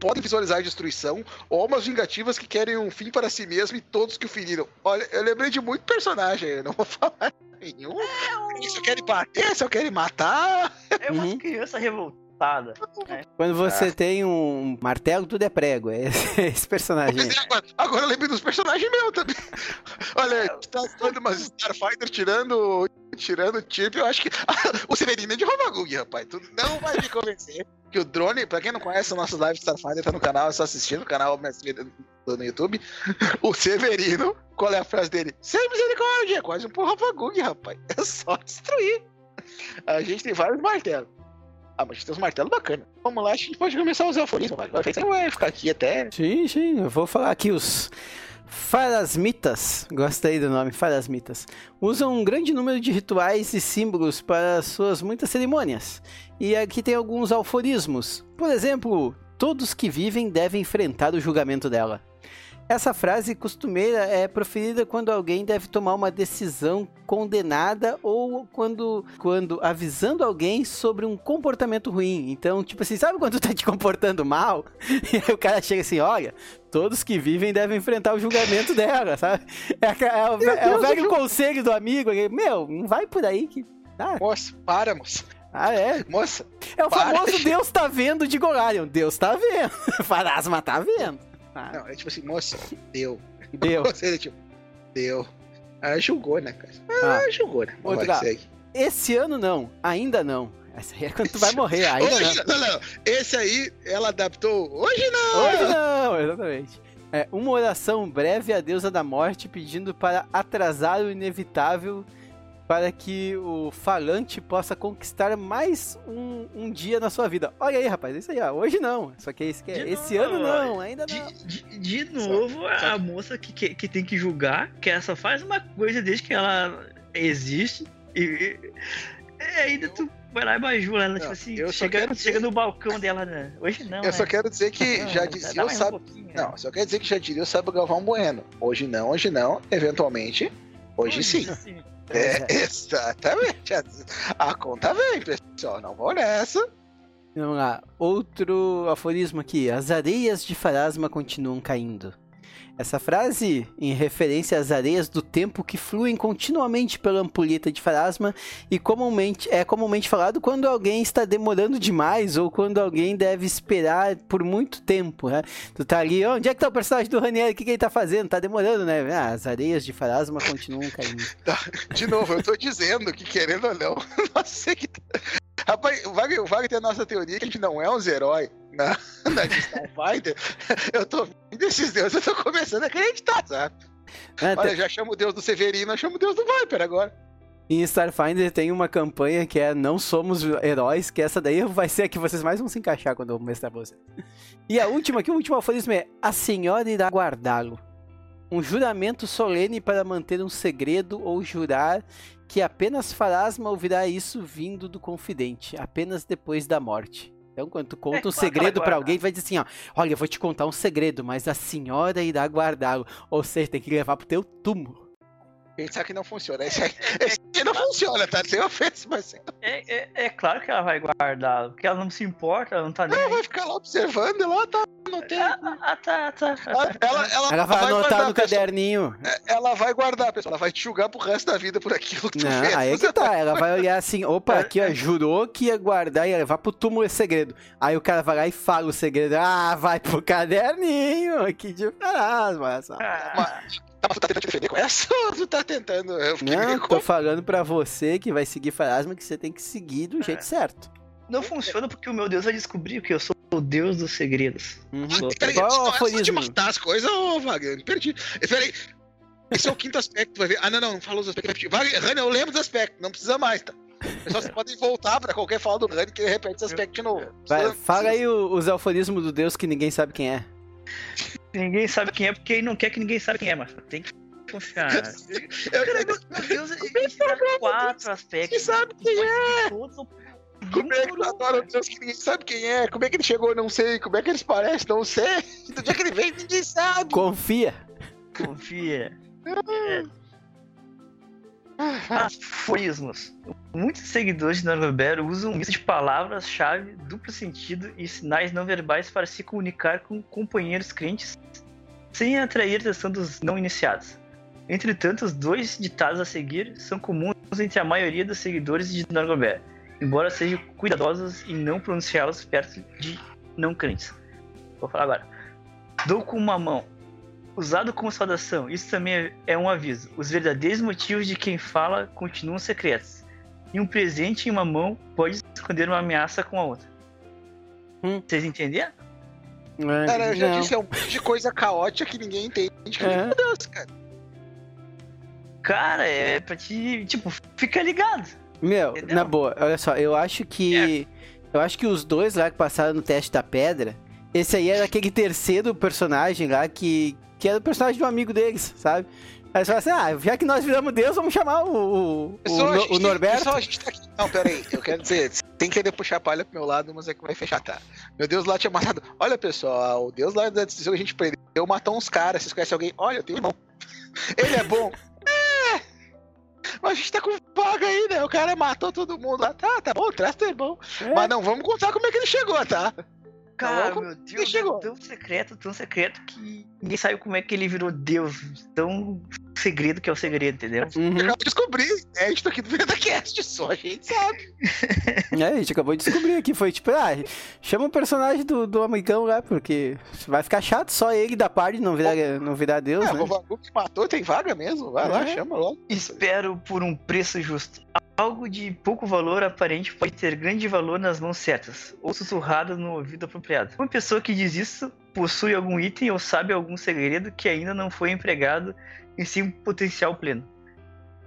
podem visualizar a destruição, ou almas vingativas que querem um fim para si mesmo e todos que o feriram. Olha, eu lembrei de muito personagem, eu não vou falar nenhum. Eles só querem bater, só querem matar. É uma Uhum. criança revoltada. Quando você Ah. tem um martelo, tudo é prego. É esse, personagem. Mas é, agora, agora eu lembrei dos personagens meus também. Olha, a gente tá falando umas Starfighter tirando. Tirando o chip, eu acho que. o Severino é de Rovagug, rapaz. Tu não vai me convencer que o drone, pra quem não conhece, o nosso live Starfighter tá no canal, é só assistir no canal no YouTube. O Severino, qual é a frase dele? Sem misericórdia, é quase um porra Rovagug, rapaz. É só destruir. A gente tem vários martelos. Ah, mas tem uns martelos bacanas. Vamos lá, acho que a gente pode começar a usar aforismo, vai. Vai vai ficar aqui até. Sim, sim, eu vou falar aqui os Farasmitas, gostei do nome, Farasmitas, usam um grande número de rituais e símbolos para suas muitas cerimônias. E aqui tem alguns alforismos. Por exemplo, todos que vivem devem enfrentar o julgamento dela. Essa frase costumeira é proferida quando alguém deve tomar uma decisão condenada ou quando, quando avisando alguém sobre um comportamento ruim. Então, tipo assim, sabe quando tu tá te comportando mal? E aí o cara chega assim, olha, todos que vivem devem enfrentar o julgamento dela, sabe? É, é o, é o velho conselho do amigo, meu, não vai por aí que... Ah, Moça, para, moça. ah, é. Moça, É o Para. famoso Deus tá vendo de Golarion. Deus tá vendo. Farasma tá vendo. Ah, Não, é tipo assim, moça, deu. deu. Você é tipo, deu. Ah, julgou, né, cara? Ah. Ah, julgou, né? Lá, segue. Esse ano não, ainda não. Essa aí é quando tu vai morrer, ainda não. Hoje, não, não, não. Esse aí, ela adaptou. Hoje não! Hoje não, exatamente. É uma oração breve à deusa da morte pedindo para atrasar o inevitável para que o falante possa conquistar mais um, um dia na sua vida. Olha aí, rapaz, é isso aí, ó. Hoje não. Só que é esse, que é- De esse novo, ano não, ainda não. De, de- de novo, a moça que, que, que tem que julgar, que ela só faz uma coisa desde que ela existe. E, e- ainda tu vai lá e bajula ela, Não, tipo assim, eu só chega, quero chega no balcão dela, né? Hoje não. Eu só né? quero dizer que Não, já dá dizia o mais um né? Não, só quer dizer que já diria o sábio Galvão Bueno. Hoje não, hoje não, eventualmente, hoje sim. É, exatamente. A conta vem, pessoal. Não vou nessa. Vamos lá. Outro aforismo aqui. As areias de Farasma continuam caindo. Essa frase, em referência às areias do tempo que fluem continuamente pela ampulheta de Farasma e comumente, é comumente falado quando alguém está demorando demais ou quando alguém deve esperar por muito tempo, né? Tu tá ali, onde é que tá o personagem do Ranieri? O que, que ele tá fazendo? Tá demorando, né? Ah, as areias de Farasma continuam caindo. De novo, eu tô dizendo que, querendo ou não, nós sei que. Rapaz, o Wagner, o Wagner tem a nossa teoria que a gente não é uns heróis na, na Starfighter. Eu tô vendo esses deuses, eu tô começando a acreditar, sabe? É, Olha, já chamo o deus do Severino, eu chamo o deus do Viper agora. Em Starfinder tem uma campanha que é Não Somos Heróis, que essa daí vai ser a que vocês mais vão se encaixar quando eu mostrar pra vocês. E a última aqui, o último aforismo é A senhora irá guardá-lo. Um juramento solene para manter um segredo ou jurar que apenas Farasma ouvirá isso vindo do confidente, apenas depois da morte. Então, quando tu conta É um segredo pra guarda. alguém, vai dizer assim, ó, olha, eu vou te contar um segredo, mas a senhora irá guardá-lo. Ou seja, tem que levar pro teu túmulo. Sabe que não funciona. Esse aí, esse aí não funciona, tá? Sem ofensa, mas É, é, é claro que ela vai guardar, porque ela não se importa, ela não tá nem. ela vai ficar lá observando e lá tá. Não tem. Ah, ah, tá, tá. Ela, ela, ela, Ela vai anotar guardar, no caderninho. Ela vai guardar, pessoal. Ela vai te julgar pro resto da vida por aquilo que tu Não, fez. aí é que tá. Ela vai olhar assim, opa, aqui ó, É. jurou que ia guardar e ia levar pro túmulo esse segredo. Aí o cara vai lá e fala o segredo. Ah, vai pro caderninho, que diferença, mas... Ah, Tá, mas tu tá tentando te defender com essa ou tu tá tentando? Não, meio tô falando pra você que vai seguir Farasma que você tem que seguir do jeito certo. não funciona porque o meu Deus vai descobrir que eu sou o Deus dos segredos. Uhum. Peraí, Qual é o isso não é só de matar as coisas, ô Wagner, me perdi. Peraí. Esse é o quinto aspecto, vai ver. Ah, não, não, não fala os aspectos. Wagner, Rani, eu lembro dos aspectos, não precisa mais, tá? Pessoal, vocês podem voltar pra qualquer fala do Rani que ele repete esse aspecto de novo. Vai, Precisa- fala aí o- os aforismos do Deus que ninguém sabe quem é. Ninguém sabe quem é porque ele não quer que ninguém saiba quem é, mas tem que confiar. Eu- Cara, meu, meu Deus, ele dá quatro aspectos. Quem sabe quem é? Como é que tu por um. adora o Deus que ninguém sabe quem é? Como é que ele chegou? Não sei. Como é que eles parecem? Não sei. Do dia que ele veio, ninguém sabe. Confia. Confia. Aforismos. Muitos seguidores de Norberto usam um misto de palavras-chave, duplo sentido e sinais não verbais para se comunicar com companheiros crentes sem atrair a atenção dos não iniciados. Entretanto, os dois ditados a seguir são comuns entre a maioria dos seguidores de Norberto, embora sejam cuidadosos em não pronunciá-los perto de não crentes. Vou falar agora. Dou com uma mão, usado como saudação, isso também é um aviso. Os verdadeiros motivos de quem fala continuam secretos. E um presente em uma mão pode esconder uma ameaça com a outra. Hum. Vocês entenderam? Cara, eu já Não. disse, é um monte de coisa caótica que ninguém entende. É. Meu Deus, cara. Cara, é pra te. Tipo, fica ligado. Meu, Entendeu? na boa, olha só, eu acho que. Eu acho que os dois lá que passaram no teste da pedra, esse aí era aquele terceiro personagem lá que. Que era o personagem de um amigo deles, sabe? Aí eles falaram assim, ah, já que nós viramos Deus, vamos chamar o, o, o, Pessoal, No- o tem- Norberto. pessoal, a gente tá aqui. Não, peraí, eu quero dizer, tem que querer puxar a palha pro meu lado, mas é que vai fechar, tá? Meu Deus lá tinha matado. Olha, pessoal, o Deus lá da decisão que a gente prendeu matou uns caras. Vocês conhecem alguém? Olha, eu tenho irmão. Ele é bom. É. Mas a gente tá com vaga aí, né? O cara matou todo mundo lá. Tá, tá bom, traz teu irmão. É. Mas não vamos contar como é que ele chegou, tá? Cara, louco? meu Deus, chegou? é tão secreto, tão secreto que ninguém sabe como é que ele virou Deus. Tão segredo que é o segredo, entendeu? Uhum. Eu acabo de descobrir. É, a gente tá aqui do VendaCast, só a gente sabe. É, a gente acabou de descobrir aqui, foi tipo, ah, chama o personagem do, do amigão lá, porque vai ficar chato só ele da parte não virar, não virar Deus, É, né? o Vagu que matou tem vaga mesmo. Vai lá, É. chama logo. Espero por um preço justo. Algo de pouco valor aparente pode ter grande valor nas mãos certas, ou sussurrado no ouvido apropriado. Uma pessoa que diz isso possui algum item ou sabe algum segredo que ainda não foi empregado em seu potencial pleno.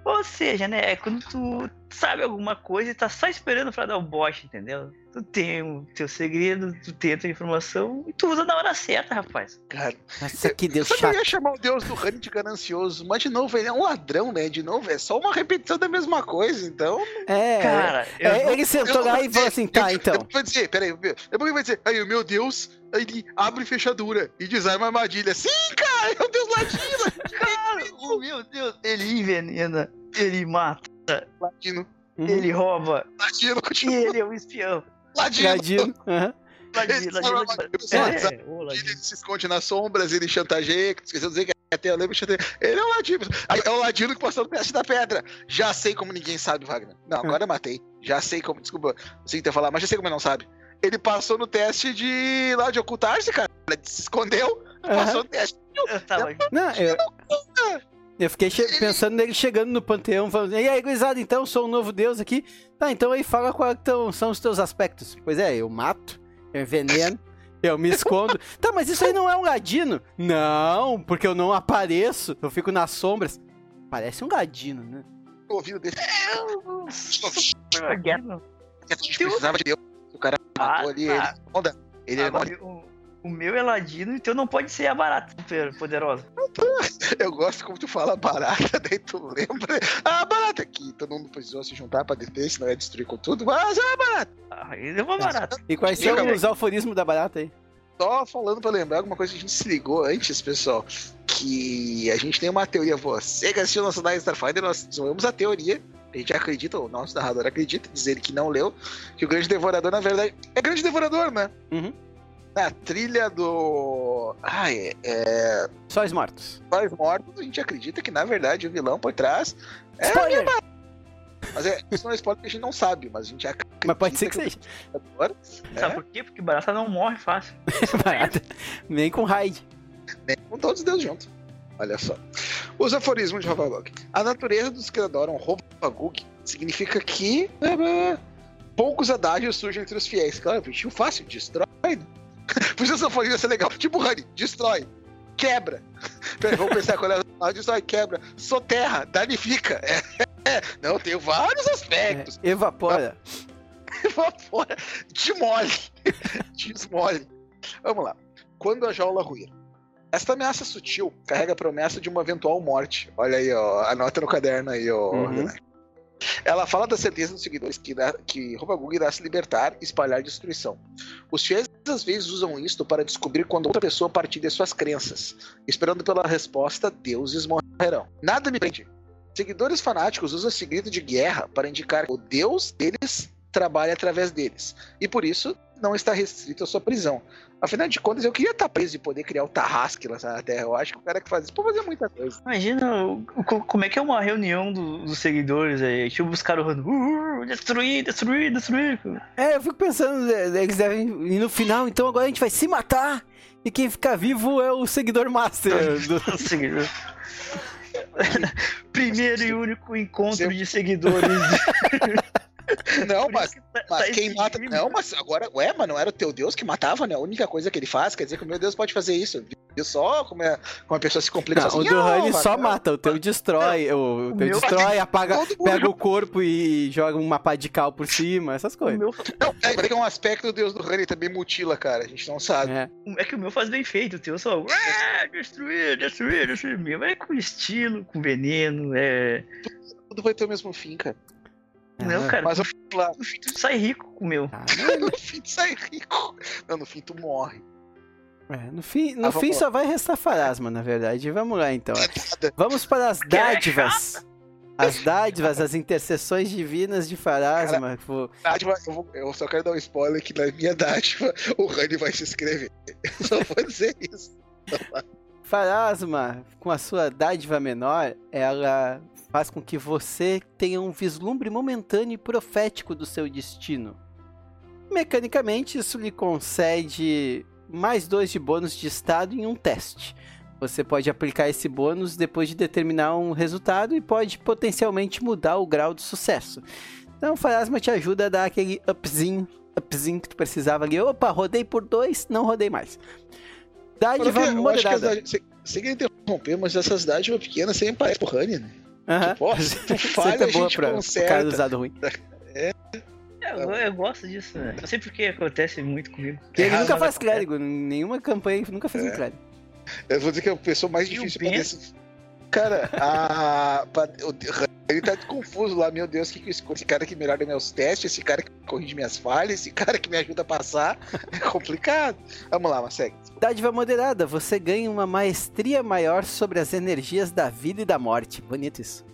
Ou seja, né? É quando tu sabe alguma coisa e tá só esperando pra dar o bote, entendeu? Tu tem o teu segredo, tu tem a tua informação e tu usa na hora certa, rapaz. Cara, Nossa, que Deus você não chato. ia chamar o deus do Rani de ganancioso, mas de novo, ele é um ladrão, né? De novo, é só uma repetição da mesma coisa, então. É, Cara, eu é, não- ele sentou Eu lá e falou assim, tá, eu- então. Depois vai dizer, peraí, depois ele vai dizer, aí o meu Deus, aí ele abre fechadura e desarma armadilha. Sim, cara, é o Deus latino, Cara, oh, meu Deus, ele envenena, ele mata, latino, Uhum. ele rouba latino, e continua, ele é um espião. Ladino, Ele ladino, desarma ladino. armadilha, É, ô, Ele ladino. se esconde nas sombras, ele chantageia, esqueceu de dizer que até eu lembro de chantageia. Ele é o Ladino. É o Ladino que passou no teste da pedra. Já sei como ninguém sabe, Wagner. Não, agora eu matei. Já sei como. Desculpa, não sei o que ter falar, mas já sei como ele não sabe. Ele passou no teste de. lá de ocultar-se, cara. Ele se escondeu, Aham. passou no teste. Eu tava Não, eu, eu fiquei che- pensando nele chegando no panteão, falando, e aí, gurizada, então, sou um novo deus aqui. Tá, então aí fala quais tão- são os teus aspectos. Pois é, eu mato, eu enveneno, eu me escondo. Tá, mas isso aí não é um ladino? Não, porque eu não apareço, eu fico nas sombras. Parece um ladino, né? O ouvido dele. gente precisava de Deus. O cara Ah, matou ali. tá. Ele, onda. ele é o, meu é ladino, então não pode ser a barata super poderosa. Eu gosto como tu fala barata, daí tu lembra. Ah, barata aqui. Todo mundo precisou se juntar pra defender, senão ia destruir com tudo. Mas é barata. Ah, ele é uma barata. E quais são os alforismos da barata aí? Só falando pra lembrar alguma coisa que a gente se ligou antes, pessoal. Que a gente tem uma teoria. Você que assistiu nosso Night Starfighter, nós desenvolvemos a teoria. A gente acredita, o nosso narrador acredita, diz ele que não leu, que o Grande Devorador, na verdade, é Grande Devorador, né? Uhum. Na trilha do. Ai, é. Só os mortos. Pais Mortos, a gente acredita que, na verdade, o vilão por trás. É, Spoiler! mas é, isso não é spoiler que a gente não sabe, mas a gente acredita. Mas pode ser que o seja. Né? Sabe por quê? Porque barata não morre fácil. barata. Nem com raid. né, com todos os deuses juntos. Olha só. Os aforismos de Rovagog. A natureza dos que adoram Rovagug significa que eh, poucos adágios surgem entre os fiéis. Claro, bicho fácil, destrói. né? Por isso esse aforismo ia ser legal. Tipo Honey, destrói, quebra. Peraí, vamos pensar qual é a destrói, quebra. Soterra, danifica. É, é. Não, tem vários aspectos. É, evapora. Evapora, demole, desmole. Vamos lá. Quando a jaula ruir. Esta ameaça sutil carrega a promessa de uma eventual morte. Olha aí, ó. Anota no caderno aí, ó. Uhum. Ela fala da certeza dos seguidores que, irá- que irá se libertar e espalhar destruição. Os fiéis às vezes usam isto para descobrir quando outra pessoa partilha suas crenças. Esperando pela resposta, deuses morrerão. Nada me prende. Seguidores fanáticos usam esse grito de guerra para indicar que o deus deles trabalha através deles. E por isso não está restrito à sua prisão. Afinal de contas, eu queria estar preso e poder criar o Tarrasque lá na Terra. Eu acho que o cara que faz isso pode fazer muita coisa. Imagina como é que é uma reunião do- dos seguidores aí. Tipo, os caras falando, uh, destruir, destruir, destruir. É, eu fico pensando, é, eles devem. E no final, então agora a gente vai se matar. E quem ficar vivo é o seguidor master. Do... Primeiro e único encontro Sempre- de seguidores. Não, mas, que tá- mas tá quem mata. time. Não, mas agora. Ué, mas não era o teu Deus que matava, né? A única coisa que ele faz quer dizer que o meu Deus pode fazer isso. Viu só como, é, como a pessoa se complica Não, o sozinha? do Honey só mata, o teu destrói, o, o teu meu- destrói, apaga, pega o corpo e joga uma pá de cal por cima, essas O coisas. meu, Não, é, mas é que é um aspecto do Deus do Honey também mutila, cara. A gente não sabe. É. é que o meu faz bem feito, o teu só. "Ué, Destruir, destruir, destruir. O meu é com estilo, com veneno, é. Tudo vai ter o mesmo fim, cara. Não, Ah, cara, Mas eu lá, no fim tu sai rico com o meu. ah, não, no fim tu sai rico. Não, no fim tu morre. é, no fim, no Ah, fim só vai restar farasma, na verdade. Vamos lá então. Vamos para as dádivas. As dádivas, as intercessões divinas de Farasma. Vou- Dádiva, eu, vou- eu só quero dar um spoiler que na minha dádiva o Honey vai se inscrever. Eu só vou dizer isso. Farasma, com a sua dádiva menor, ela faz com que você tenha um vislumbre momentâneo e profético do seu destino. Mecanicamente, isso lhe concede mais dois de bônus de estado em um teste. Você pode aplicar esse bônus depois de determinar um resultado e pode potencialmente mudar o grau de sucesso. Então, o Farasma te ajuda a dar aquele upzinho, upzinho que tu precisava ali. Opa, rodei por dois, não rodei mais. Dádiva moderada. Sem, querer interromper, mas essas dádivas pequenas sempre parecem pro Honey, né? Aham. Tipo, ó, se tu falha, Receita a boa gente pra, conserta. cara usado ruim. É, eu, eu gosto disso, né? Não sei porque acontece muito comigo. Ele Errado, nunca faz clérigo, nenhuma campanha nunca fez um É. clérigo. Eu vou dizer que é a pessoa mais E difícil pra desse. Cara, a. Ele tá confuso lá, meu Deus, o que, que eu escolho? Esse cara que melhora meus testes, esse cara que corrige minhas falhas, esse cara que me ajuda a passar. É complicado. Vamos lá, segue. Dádiva moderada, você ganha uma maestria maior sobre as energias da vida e da morte. Bonito isso.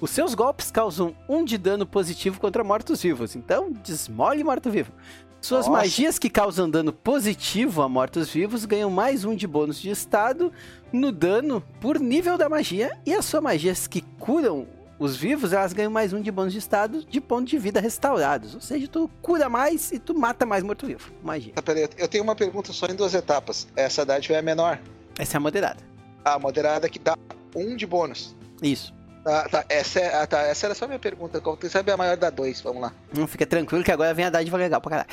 Os seus golpes causam um de dano positivo contra mortos-vivos, então desmole morto-vivo. Suas Nossa. magias que causam dano positivo a mortos-vivos ganham mais um de bônus de estado no dano por nível da magia, e as suas magias que curam os vivos, elas ganham mais um de bônus de estado de ponto de vida restaurados. Ou seja, tu cura mais e tu mata mais morto-vivo. Magia. Tá, peraí, eu tenho uma pergunta só em duas etapas. Essa dádiva é a menor. Essa é a moderada. A moderada que dá um de bônus. Isso. Tá, tá, essa, é, ah, tá, essa era só a minha pergunta. Qual sabe a maior da dois? Vamos lá. Não fica tranquilo que agora vem a dádiva legal pra caralho.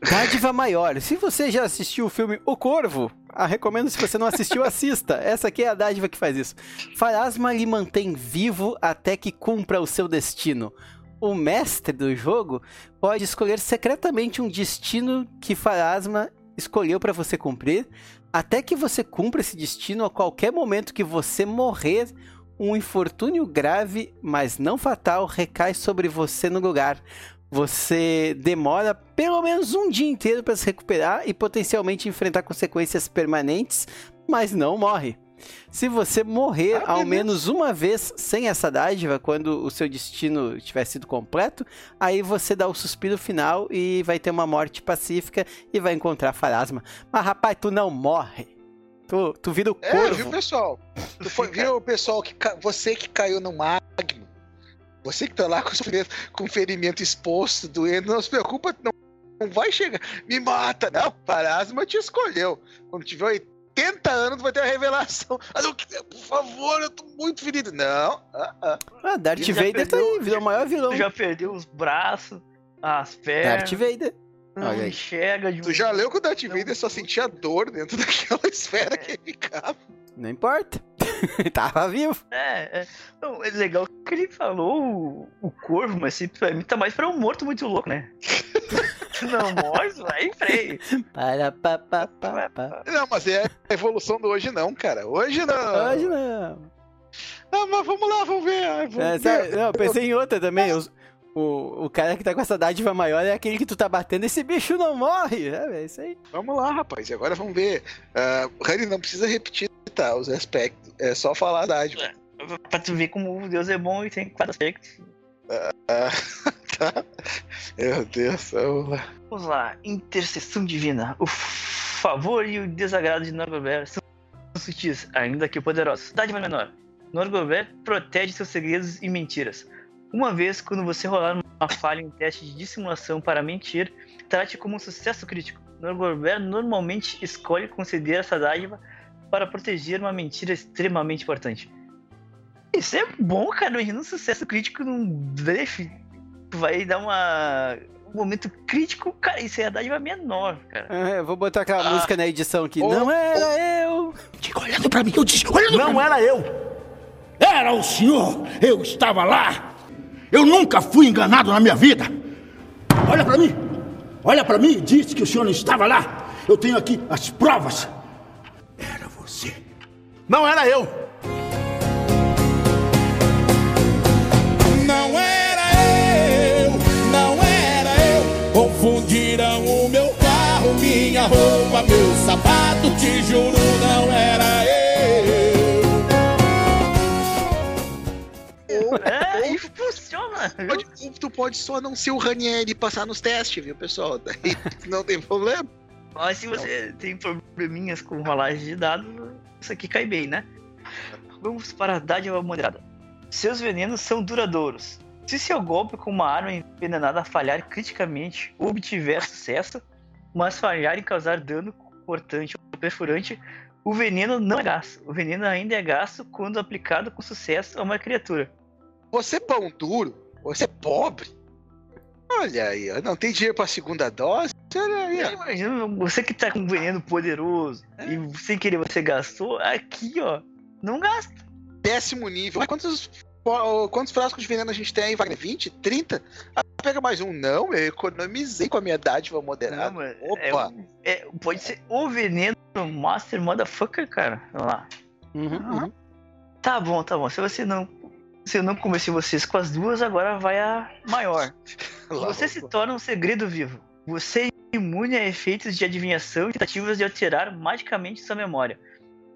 Dádiva maior. Se você já assistiu o filme O Corvo, a recomendo se você não assistiu, assista. Essa aqui é a dádiva que faz isso. Farasma lhe mantém vivo até que cumpra o seu destino. O mestre do jogo pode escolher secretamente um destino que Farasma escolheu pra você cumprir, até que você cumpra esse destino a qualquer momento que você morrer. Um infortúnio grave, mas não fatal, recai sobre você no lugar. Você demora pelo menos um dia inteiro para se recuperar e potencialmente enfrentar consequências permanentes, mas não morre. Se você morrer Ah, ao menos uma vez sem essa dádiva, quando o seu destino tiver sido completo, aí você dá o suspiro final e vai ter uma morte pacífica e vai encontrar Farasma. Mas rapaz, tu não morre. Tu, tu vira o É, corvo. viu, pessoal? Tu foi, viu o pessoal que você que caiu no magno, você que tá lá com, com ferimento exposto, doendo, não se preocupa, não, não vai chegar. Me mata, não. Parasma te escolheu. Quando tiver 80 anos, vai ter a revelação. Ah, não, que- por favor, eu tô muito ferido. Não. Ah, ah. Ah, Darth Ele Vader tá perdeu- aí, virou o maior vilão. Tu já perdeu os braços, as Darth pernas, Vader. não Olha enxerga de Tu já leu que o Darth Vader só sentia dor dentro daquela esfera que ele ficava. Não importa. Tava vivo. É, é. Não, é legal que ele falou o, o corvo, mas assim, pra mim tá mais pra um morto muito louco, né? Não morre, vai em freio. Para, pa, pa, pa, pa. Não, mas é a evolução do hoje não, cara. Hoje não. Hoje não. Ah, mas vamos lá, vamos ver. Ai, vamos É, ver. sabe, não, pensei em outra também. os- o, o cara que tá com essa dádiva maior é aquele que tu tá batendo, esse bicho não morre. É, é isso aí. Vamos lá, rapaz. E agora vamos ver. Uh, Harry, não precisa repetir tá, os aspectos. É só falar a dádiva. Pra tu ver como o Deus é bom e tem quatro aspectos. Tá? Meu Deus, vamos lá. Vamos lá, intercessão divina. O favor e o desagrado de Norgobert são sutis, ainda que poderosos. Dádiva menor. Norgobert protege seus segredos e mentiras. Uma vez, quando você rolar uma falha em teste de dissimulação para mentir, trate como um sucesso crítico. Norgobert normalmente escolhe conceder essa dádiva para proteger uma mentira extremamente importante. Isso é bom, cara. Imagina um sucesso crítico num blefe. Tu vai dar uma um momento crítico, cara, isso é a dádiva menor, cara. É, eu vou botar aquela Ah. música na edição aqui. Oh, não era eu. Diga olhando pra mim, eu disse, olhando pra mim. Não era eu. Era o senhor, eu estava lá. Eu nunca fui enganado na minha vida. Olha pra mim, olha pra mim e disse que o senhor não estava lá. Eu tenho aqui as provas. Era você. Não era eu. Não era eu, não era eu. Confundiram o meu carro, minha roupa, meu sapato. Te juro, não era eu. É, e funciona. Pode- tu pode só não ser o Ranieri e passar nos testes, viu, pessoal? Daí não tem problema. Mas se você tem probleminhas com rolagem de dados, isso aqui cai bem, né? Vamos para a dádiva moderada. Seus venenos são duradouros. Se seu golpe com uma arma envenenada falhar criticamente ou obtiver sucesso, mas falhar em causar dano cortante ou perfurante, o veneno não é gasto. O veneno ainda é gasto quando aplicado com sucesso a uma criatura. Você é pão duro, você é pobre. Olha aí, ó, não tem dinheiro pra segunda dose? Olha aí, ó. Imagina você que tá com um veneno poderoso e sem querer você gastou, aqui ó, não gasta. Décimo nível. Quantos Quantos frascos de veneno a gente tem aí, Wagner? 20? 30? Ah, pega mais um. Não, eu economizei com a minha dádiva moderada. Não, mas Opa! É, é, pode ser o veneno Master Motherfucker, cara. Olha lá. Uhum, uhum. Tá bom, tá bom. Se você não. Se eu não convenci vocês com as duas, agora vai a maior. Você se torna um segredo vivo. Você é imune a efeitos de adivinhação e tentativas de alterar magicamente sua memória.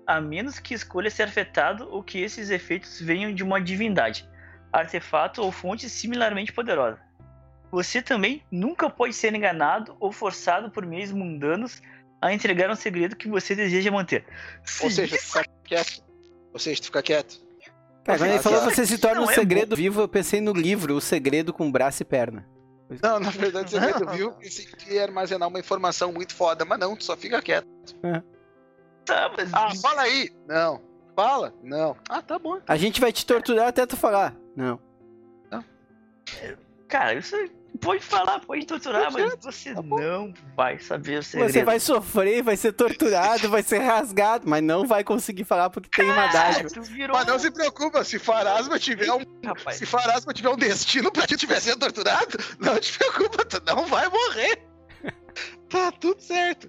A menos que escolha ser afetado ou que esses efeitos venham de uma divindade, artefato ou fonte similarmente poderosa. Você também nunca pode ser enganado ou forçado por meios mundanos a entregar um segredo que você deseja manter. Ou Se seja, tu fica quieto. Ou seja, tu fica quieto. Cara, quando ele falou ó, você se torna um não é segredo vivo, eu pensei no livro O Segredo com Braço e Perna. Não, na verdade, você medo, viu? Pensei que ia armazenar uma informação muito foda, mas não, tu só fica quieto. tá, mas Ah, fala aí! Não. Fala? Não. Ah, tá bom. A gente vai te torturar até tu falar. Não. cara, você pode falar, pode torturar, mas você não vai saber o segredo. Você vai sofrer, vai ser torturado, vai ser rasgado, mas não vai conseguir falar porque tem uma dádiva. Virou Mas não se preocupa, se Farasma tiver um. rapaz. Se Farasma tiver um destino pra ti estiver sendo torturado, não te preocupa, tu não vai morrer. Tá tudo certo.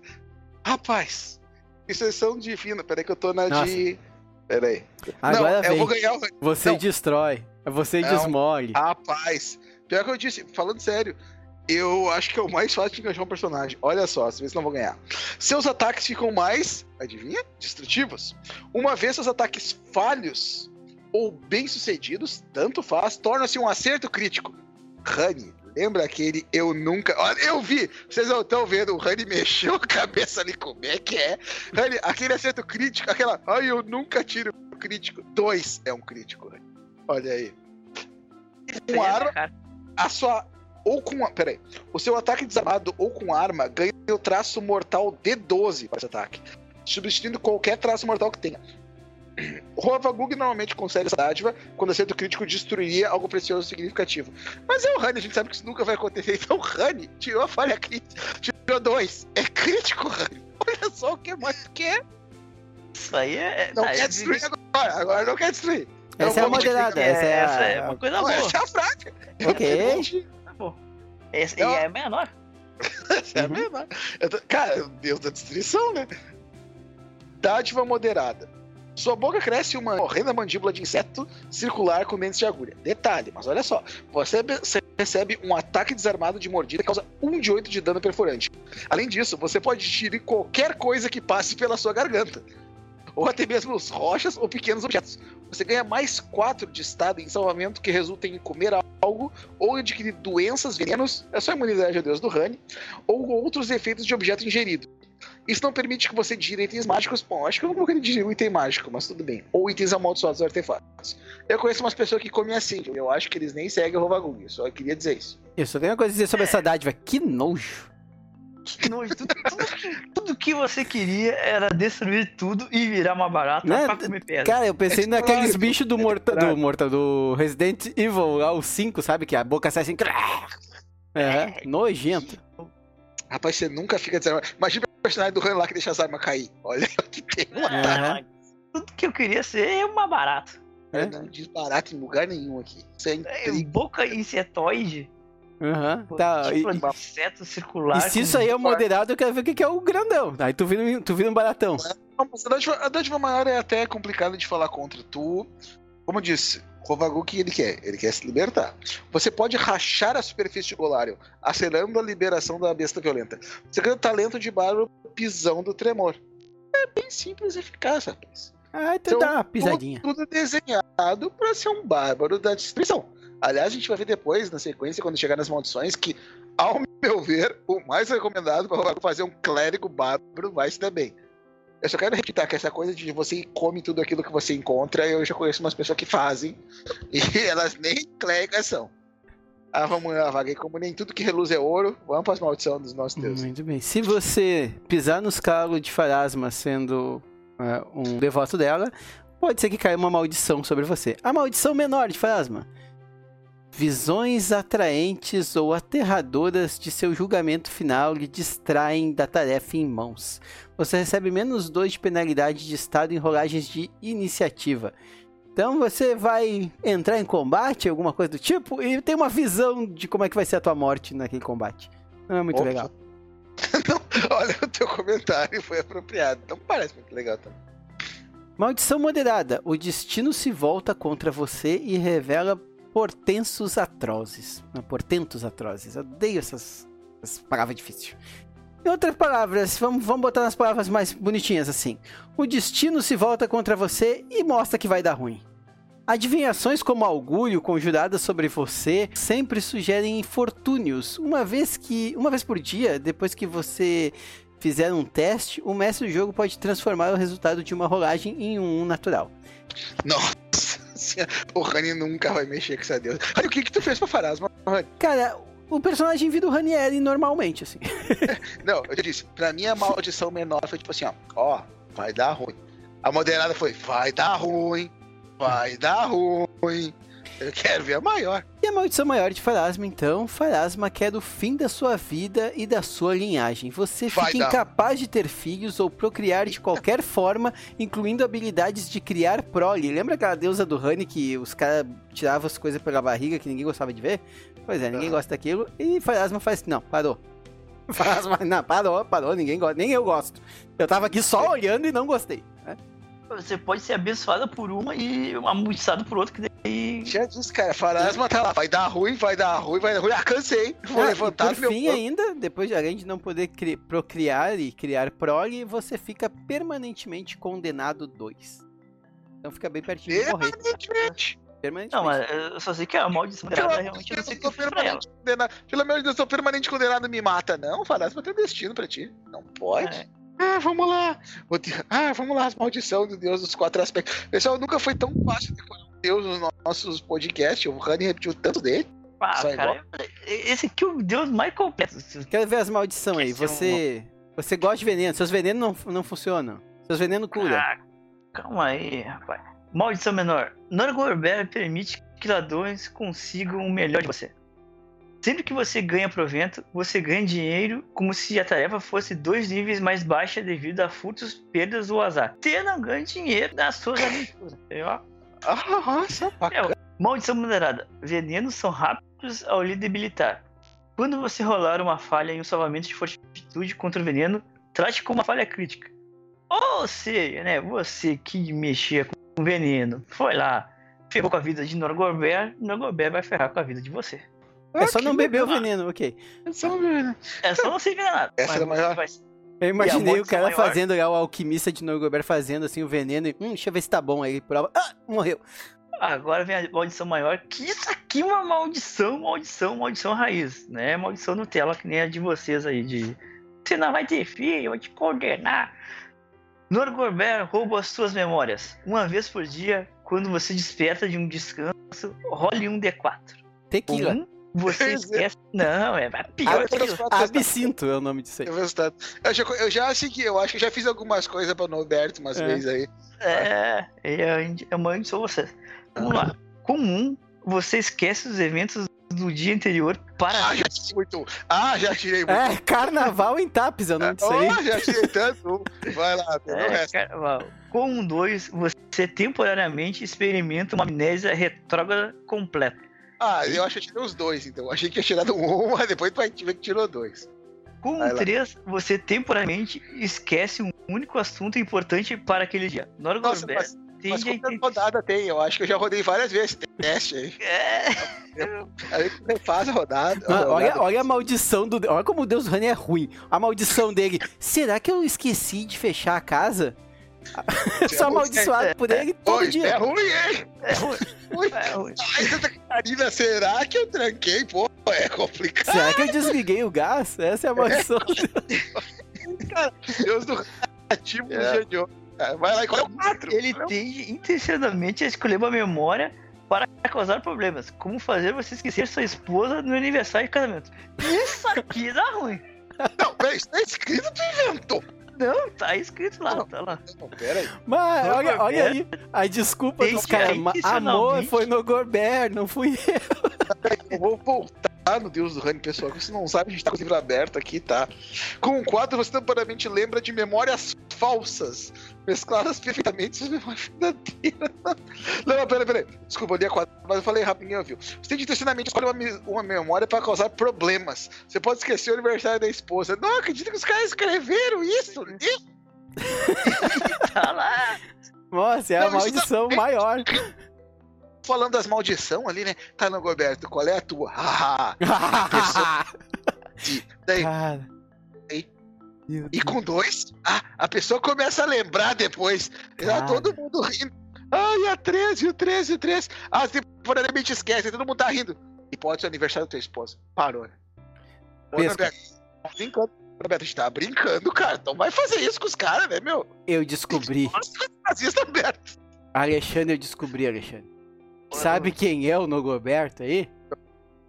Rapaz, exceção divina. Peraí que eu tô na Nossa. de. Peraí. Agora não, eu vem. vou ganhar o. Você Não. destrói. Você Não. desmole. Rapaz, pior que eu disse, falando sério, eu acho que é o mais fácil de enganchar um personagem. Olha só, se não vou ganhar. Seus ataques ficam mais, adivinha? Destrutivos. Uma vez seus ataques falhos ou bem-sucedidos, tanto faz, torna-se um acerto crítico. Rani, lembra aquele eu nunca. Olha, eu vi! Vocês não estão vendo, o Rani mexeu a cabeça ali, como é que é? Rani, aquele acerto crítico, aquela. Ai, eu nunca tiro crítico. Dois é um crítico, Rani. Olha aí. Com arma, Cara, a sua. Ou com. a- Peraí. O seu ataque desarmado ou com arma ganha o traço mortal D12 para esse ataque, substituindo qualquer traço mortal que tenha. O Rovagug normalmente consegue essa dádiva quando acerto crítico destruiria algo precioso significativo. Mas é o Rani, a gente sabe que isso nunca vai acontecer. Então o Rani tirou a falha crítica. Tirou dois. É crítico, Rani. Olha só o que mais tu quer. Isso aí é. Não tá, quer é- destruir agora. Agora não quer destruir. Essa é a moderada. é, Essa é a. essa é uma coisa Não, boa. essa é a prática. Ok. Essa. E é menor. Essa é. Eu tô- Cara, o Deus da destruição, né? Dádiva moderada. Sua boca cresce uma horrenda mandíbula de inseto circular com dentes de agulha. Detalhe, mas olha só. Você recebe um ataque desarmado de mordida que causa 1 de 8 de dano perfurante. Além disso, você pode tirar qualquer coisa que passe pela sua garganta. Ou até mesmo os rochas ou pequenos objetos. Você ganha mais 4 de estado em salvamento que resulta em comer algo ou adquirir doenças, venenos, é só a imunidade a Deus do Rani, ou outros efeitos de objeto ingerido. Isso não permite que você digire itens mágicos. Bom, acho que eu não vou querer digerir um item mágico, mas tudo bem. Ou itens amaldiçoados ou artefatos. Eu conheço umas pessoas que comem assim. Eu acho que eles nem seguem o Rovagug. Só queria dizer isso. Eu só tenho uma coisa a dizer sobre essa dádiva. Que nojo. Que nojo. Tudo, tudo, tudo que você queria era destruir tudo e virar uma barata Né? pra comer pedra. Cara, eu pensei É naqueles claro. bichos do Morta, do claro. Morta, do Resident Evil, lá o 5, sabe? Que a boca sai assim. É, nojento. Rapaz, você nunca fica desarmado. Imagina o personagem do Han lá que deixa as armas cair. Olha que tem uma. Ah, Tudo que eu queria ser é uma barata. É? Não diz barato em lugar nenhum aqui. Isso é É, boca insetoide. Aham. Tá. E, tipo inseto circular. e se isso aí é o moderado, eu quero ver o que é o grandão. Aí tu vira, um- tu vira um baratão. Não, a dádiva, a dádiva maior é até complicado de falar contra. Tu, como eu disse, Rovagug, o que ele quer? Ele quer se libertar. Você pode rachar a superfície de Golarion, acelerando a liberação da besta violenta. Você ganha o talento de bárbaro pisão do tremor. É bem simples e eficaz, rapaz. Aí tu Então, dá uma pisadinha. Tudo desenhado para ser um bárbaro da destruição. Aliás, a gente vai ver depois, na sequência, quando chegar nas maldições, que, ao meu ver, o mais recomendado para fazer um clérigo bárbaro vai se dar bem. Eu só quero repetir que essa coisa de você come tudo aquilo que você encontra, eu já conheço umas pessoas que fazem, e elas nem cléricas são. Ah, vamos lá, vaguei, como nem tudo que reluz é ouro, vamos para as maldições dos nossos deuses. Muito bem. Se você pisar nos calos de Farasma sendo é, um devoto dela, pode ser que caia uma maldição sobre você. A maldição menor de Farasma. Visões atraentes ou aterradoras de seu julgamento final lhe distraem da tarefa em mãos. Você recebe menos 2 de penalidade de estado em rolagens de iniciativa. Então você vai entrar em combate, alguma coisa do tipo, e tem uma visão de como é que vai ser a tua morte naquele combate. Não é muito Opa. legal. Não, olha, o teu comentário foi apropriado. Então parece muito legal também. Maldição moderada. O destino se volta contra você e revela portentos atrozes. Não, portentos atrozes. Eu odeio essas, essas palavras difíceis. Em outras palavras, vamos, vamos botar nas palavras mais bonitinhas assim. O destino se volta contra você e mostra que vai dar ruim. Adivinhações como augúrio conjuradas sobre você sempre sugerem infortúnios. Uma vez que, uma vez por dia, depois que você fizer um teste, o mestre do jogo pode transformar o resultado de uma rolagem em um 1 natural. Nossa o Rani nunca vai mexer com essa deusa. Olha, o que que tu fez pra Farasma, Rani? Cara, o personagem vira o Ranieri normalmente, assim. Não, eu disse, pra mim a maldição menor foi tipo assim, ó, ó, vai dar ruim. A moderada foi, vai dar ruim, vai dar ruim. Eu quero ver a maior. E a maldição maior de Farasma, então, Farasma quer o fim da sua vida e da sua linhagem. Você Vai fica dar. incapaz de ter filhos ou procriar de qualquer forma, incluindo habilidades de criar prole. Lembra aquela deusa do Honey que os caras tiravam as coisas pela barriga que ninguém gostava de ver? Pois é, ninguém Aham. gosta daquilo. E Farasma faz. Não, parou. Farasma, não, parou, parou, ninguém gosta, nem eu gosto. Eu tava aqui só olhando e não gostei. Você pode ser abençoada por uma e amaldiçoada por outra, que daí. Já disse, cara, Farasma tá lá, vai dar ruim, vai dar ruim, vai dar ruim. Ah, cansei. Vou Ah, e levantar por meu fim, ainda, depois de além de não poder cri- procriar e criar prole, você fica permanentemente condenado 2. Então fica bem pertinho de morrer. Permanentemente. Permanentemente. Não, mas eu só sei que a maldição dela realmente eu Deus, não sei ela. permanente condenado. Pelo amor de Deus, eu sou permanente condenado, me mata. Não, Farasma tem um destino pra ti. Não pode. É. Ah, vamos lá. Ah, vamos lá, as maldição do Deus dos quatro aspectos. Pessoal, nunca foi tão fácil depois um Deus nos nossos podcasts. O Rani repetiu tanto dele. Ah, cara, esse aqui é o deus mais completo. Quero ver as maldições aí. Quer ser Você. Você gosta de veneno, seus venenos não, não funcionam. Seus venenos cura. Ah, calma aí, rapaz. Maldição menor. Norgorber permite que ladrões consigam o melhor de você. Sempre que você ganha provento, você ganha dinheiro como se a tarefa fosse dois níveis mais baixa devido a furtos, perdas ou azar. Você não ganha dinheiro nas suas aventuras. entendeu? Nossa, bacana. Maldição moderada. Venenos são rápidos ao lhe debilitar. Quando você rolar uma falha em um salvamento de fortitude contra o veneno, trate como uma falha crítica. Ou seja, né, você que mexia com veneno, foi lá, ferrou com a vida de Norgorber, Norgorber vai ferrar com a vida de você. É só não beber o veneno, ok. É só não ser envenenado. Essa mas é a maior- você vai- Eu imaginei o maldição cara maior? fazendo lá, o alquimista de Norgobert fazendo assim o veneno e. Hum, deixa eu ver se tá bom. Aí ele prova. Ah, morreu. Agora vem a maldição maior, que isso aqui é uma maldição, maldição, maldição raiz, né? Maldição Nutella, que nem a de vocês aí, de você não vai ter filho, eu vou te condenar. Norgorber rouba as suas memórias. Uma vez por dia, quando você desperta de um descanso, role um D4. Tequila. Um, você é. esquece. Não, é pior Ah, que eu isso. Absinto é o nome disso aí. Eu, eu, já, eu já segui, eu acho que já fiz algumas coisas pra Norberto umas É. vezes aí. É, é, eu mando sou você. Vamos lá. Comum, você esquece os eventos do dia anterior para Ah, já tirei muito. Ah, já tirei muito. É, carnaval em Tapes é o nome disso aí. Oh, já tirei tanto. Vai lá, pelo É, resto. carnaval. Com um 2, você temporariamente experimenta uma amnésia retrógrada completa. Ah, eu acho que eu tirei os dois, então. Achei que ia tirar um, mas depois vai ver que tirou dois. Com Vai um lá. 3, você temporariamente esquece um único assunto importante para aquele dia. Nossa, mas, mas tende a quantas inten- rodadas tem? Eu acho que eu já rodei várias vezes esse teste aí. É, Aí você faz a rodada. a Mano, olha, rodada. olha a maldição do. Olha como o Deus do Rani é ruim. A maldição dele. Será que eu esqueci de fechar a casa? Você Sou é ruim, amaldiçoado por ele todo Oi, dia. é ruim, hein? é ruim. Ui. É ruim. Ai, Santa Catarina, será que eu tranquei? Pô, é complicado. Será que eu desliguei o gás? Essa é a maldição. Deus do ativo do É. dia de hoje. Vai lá e coloca o 4. Ele tende intencionalmente a escolher uma memória para causar problemas, como fazer você esquecer sua esposa no aniversário de casamento. Isso aqui dá ruim. Não, peraí, isso tá escrito, tu inventou. Não, tá escrito lá, Não. tá lá. Não, peraí. Mas Não, olha, olha aí a desculpa Tem dos caras. é Amor foi no Gorbert, não fui eu. Eu vou voltar no Deus do Rani, pessoal. Que você não sabe, a gente tá com o livro aberto aqui, tá? Com o quadro, você temporariamente lembra de memórias falsas, mescladas perfeitamente com memórias verdadeiras. Leva Desculpa, eu li a quadra, mas eu falei rapidinho, viu? Você tem de intencionalmente escolher uma, uma memória pra causar problemas. Você pode esquecer o aniversário da esposa. Não acredito que os caras escreveram isso. Isso. Tá lá. Nossa, é a Não, isso maldição não- maior. Falando das maldição ali, né? Tá no Goberto, qual é a tua? Haha. Daí, Cara. Meu E com dois, ah, a pessoa começa a lembrar depois. Tá Cara. todo mundo rindo. Ai, a 13, o 13, o 13. Ah, temporariamente esquece, todo mundo tá rindo. E pode ser o aniversário da tua esposa. Parou, né? Ô, Pesca. Tá brincando. Norberto, a gente tá brincando, cara. Então vai fazer isso com os caras, né, meu? Eu descobri. Nossa, nazista, Norberto. Alexandre, eu descobri, Alexandre. Sabe quem é o Nogoberto aí?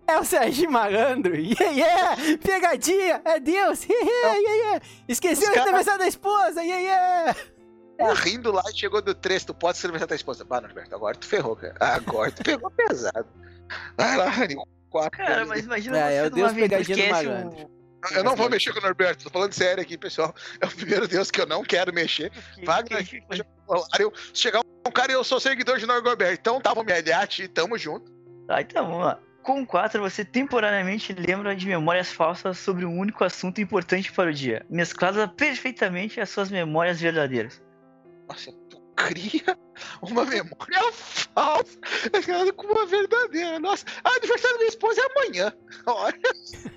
É o Sérgio Malandro. Yeah, yeah! Pegadinha! É Deus! Yeah, yeah, yeah. Esqueceu caras- aniversário da esposa! Yeah, yeah! Tá rindo lá e chegou do 3, tu pode ser aniversário da tua esposa. Bah, Norberto, agora tu ferrou, cara. Agora tu pegou pesado. Vai lá, Rani. Quatro. Cara, mas imagina É, é você o Deus pegadinha do malandro. o... Eu não vou mexer com o Norberto, tô falando sério aqui, pessoal. É o primeiro Deus que eu não quero mexer. Wagner, Eu, chegar um cara e eu sou seguidor de Norberto. Então tá, vamos me aliar ti, tamo junto. Tá, então vamos lá. Com 4, você temporariamente lembra de memórias falsas sobre um único assunto importante para o dia, mesclada perfeitamente às suas memórias verdadeiras. Nossa, tu cria uma memória falsa com uma verdadeira. Nossa, a aniversário da minha esposa é amanhã. Olha,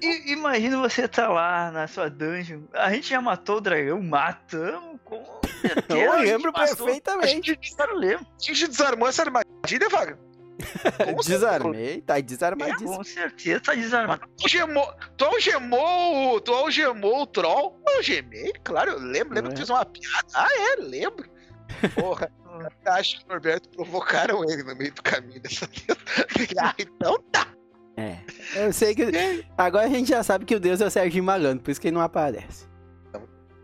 E imagina você tá lá na sua dungeon. A gente já matou o dragão, matamos com certeza. Eu lembro a perfeitamente. gente, a gente desarmou essa armadilha, Vaga. Desarmei, tá é, desarmadíssimo. com certeza tá desarmado. Algemou, tu algemou, o- tu algemou o troll? Eu algemei, claro, eu lembro, lembro É. que tu fez uma piada. Ah, é, lembro. Porra, eu acho que o Norberto provocaram ele no meio do caminho dessa Ah, então tá. É. Eu sei que. Agora a gente já sabe que o Deus é o Sérgio Malandro, por isso que ele não aparece.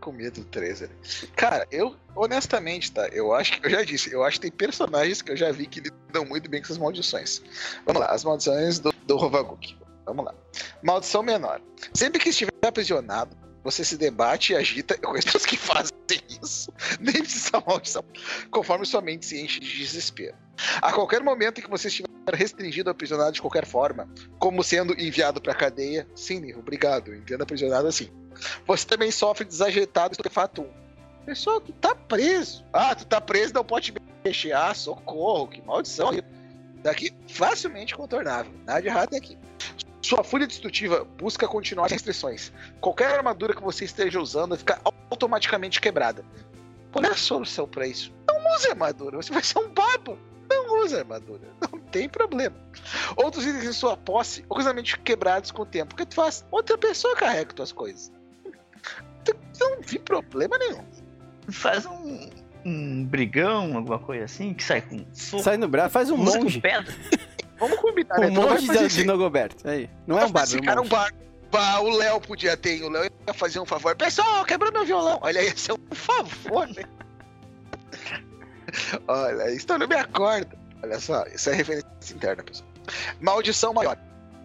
Com medo do 13. Cara, eu, honestamente, tá? Eu acho que, eu já disse, eu acho que tem personagens que eu já vi que lidam muito bem com essas maldições. Vamos lá, as maldições do, do Rovaguk. Vamos lá. Maldição menor. Sempre que estiver aprisionado, você se debate e agita. Eu conheço pessoas que fazem isso. Nem precisa maldição. Conforme sua mente se enche de desespero. A qualquer momento em que você estiver restringido ou aprisionado de qualquer forma, como sendo enviado pra cadeia, sim, obrigado. Entendo aprisionado assim. Você também sofre desajeitado estupefato 1. Pessoal, tu tá preso. Ah, tu tá preso, não pode mexer. Ah, socorro, que maldição. Daqui, facilmente contornável. Nada de errado aqui. Sua fúria destrutiva busca continuar sem restrições. Qualquer armadura que você esteja usando vai ficar automaticamente quebrada. Qual é a solução pra isso? Não use armadura, você vai ser um babo. Não use armadura, não tem problema. Outros itens em sua posse, ocasionalmente quebrados com o tempo. O que tu faz? Outra pessoa carrega tuas coisas. Não vi problema nenhum. Faz um, um brigão, alguma coisa assim, que sai com fogo. Sai no braço, faz um usa com pedra. Vamos combinar, né? Um monge fazer de, de aí. Nogoberto. Aí. Não é um Esse bárbaro, cara é um o Léo podia ter, o Léo ia fazer um favor. Pessoal, quebrou meu violão. Olha, ia ser um favor, né? Olha, isso não me acorda. Olha só, isso é referência interna, pessoal. Maldição maior.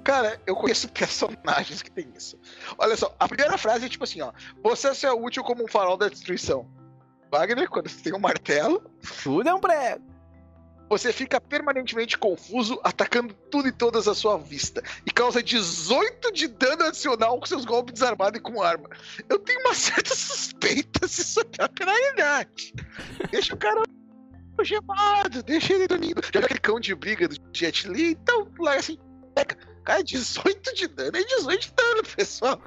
Cara, eu conheço personagens que tem isso. Olha só, a primeira frase é tipo assim, ó. Você só é útil como um farol da destruição. Wagner, quando você tem um martelo, Tudo é um prego. Você fica permanentemente confuso, atacando tudo e todas à sua vista. E causa 18 de dano adicional com seus golpes desarmados e com arma. Eu tenho uma certa suspeita se isso é penalidade. Deixa o cara algemado, deixa ele dormindo. Já aquele cão de briga do Jet Li? Então, lá assim, pega. Cara, 18 de dano é 18 de dano, pessoal.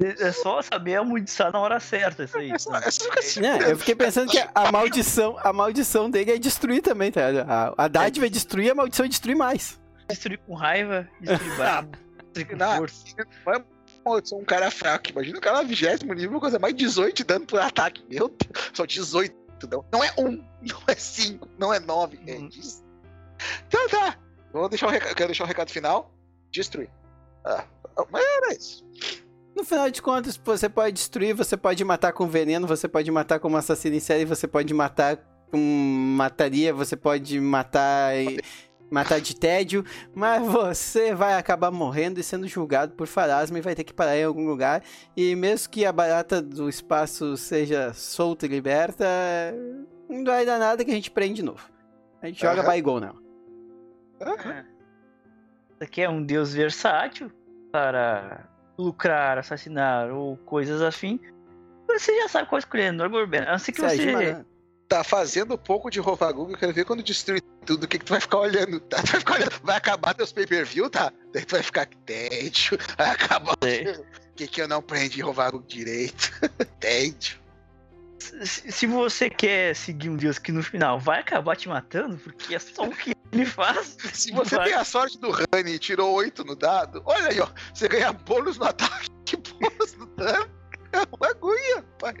É só saber amaldiçoar na hora certa, isso aí. Essa, essa fica assim. É, eu fiquei pensando que a maldição, a maldição dele é destruir também, tá? ligado? A, a dádiva é destruir, a maldição é destruir mais. Destruir com raiva, destruir brabo, destruir com Não. força. Vai eu sou um cara fraco. Imagina o cara vigésimo nível, coisa mais 18 de dano por ataque. Meu Deus, só 18. Não, não é 1, não é 5, não é 9. É Hum. 10. Então tá. Vou deixar o recado, eu quero deixar o recado final. Destruir. Ah, mas era isso. No final de contas, você pode destruir, você pode matar com veneno, você pode matar como assassino em série, você pode matar com mataria, você pode matar e- matar de tédio, mas você vai acabar morrendo e sendo julgado por farasma e vai ter que parar em algum lugar. E mesmo que a barata do espaço seja solta e liberta, não vai dar nada que a gente prende de novo. A gente joga Aham. Baigon, não. Isso aqui é um deus versátil para lucrar, assassinar ou coisas afim. Você já sabe qual escolher, Norborben. A não ser que você. Malandro. Tá fazendo um pouco de Rovagug, eu quero ver quando destruir tudo, o que, que tu vai ficar olhando, tá? Tu vai ficar olhando, vai acabar teus pay-per-view, tá? Daí tu vai ficar, tédio, vai acabar o que que eu não aprendi Rovagug direito, tédio. Se se você quer seguir um deus que no final vai acabar te matando, porque é só o que ele faz. Se você vai. tem a sorte do Rani e tirou 8 no dado, olha aí, ó, você ganha bônus no ataque, bônus no dano, é um bagulho, rapaz.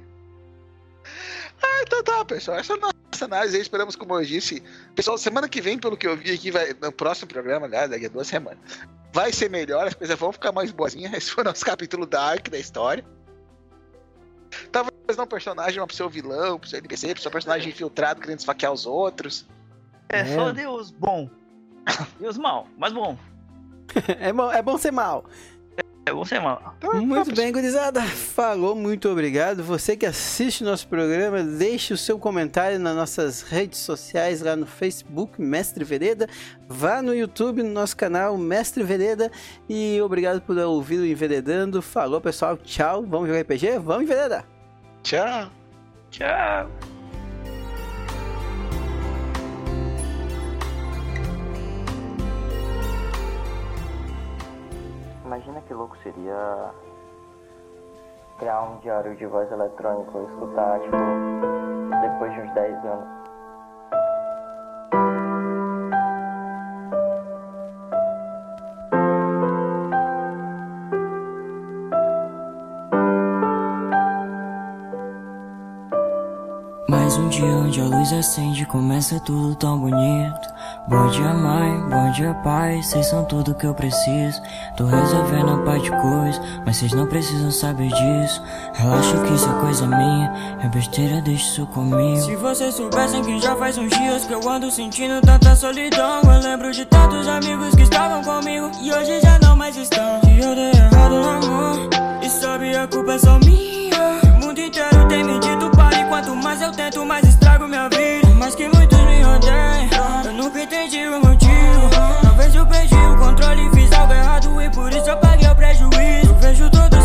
Ah, então tá, pessoal, essa é a nossa análise aí, esperamos, como eu disse, pessoal, semana que vem, pelo que eu vi aqui, vai, no próximo programa, aliás, daqui a duas semanas, vai ser melhor, as coisas vão ficar mais boazinhas, esse foi o nosso capítulo Dark da história. Talvez não um personagem, uma pessoa vilão, pessoa NPC, pessoa personagem infiltrado querendo esfaquear os outros. É, É. só deus bom. Deus mal, mas bom. É bom, é bom ser mal. É bom ser mal. Muito tá, bem, gurizada. Falou, muito obrigado. Você que assiste nosso programa, deixe o seu comentário nas nossas redes sociais, lá no Facebook, Mestre Vereda. Vá no YouTube, no nosso canal, Mestre Vereda. E obrigado por ouvir o Enveredando. Falou, pessoal. Tchau. Vamos jogar RPG? Vamos, Enveredar. Tchau. Tchau. Louco seria criar um diário de voz eletrônico escutar, tipo, depois de uns 10 anos. Dia onde a luz acende, começa tudo tão bonito. Bom dia, mãe, bom dia, pai, vocês são tudo que eu preciso. Tô resolvendo a parte de coisa, mas vocês não precisam saber disso. Relaxa que isso é coisa minha, é besteira, deixa isso comigo. Se vocês soubessem que já faz uns dias que eu ando sentindo tanta solidão. Eu lembro de tantos amigos que estavam comigo e hoje já não mais estão. Se eu dei errado no amor, e sabe a culpa é só minha. Quanto mais eu tento, mais estrago minha vida. Mas que muitos me odeiam, eu nunca entendi o motivo. Talvez eu perdi o controle, fiz algo errado e por isso eu paguei o prejuízo. Eu vejo todos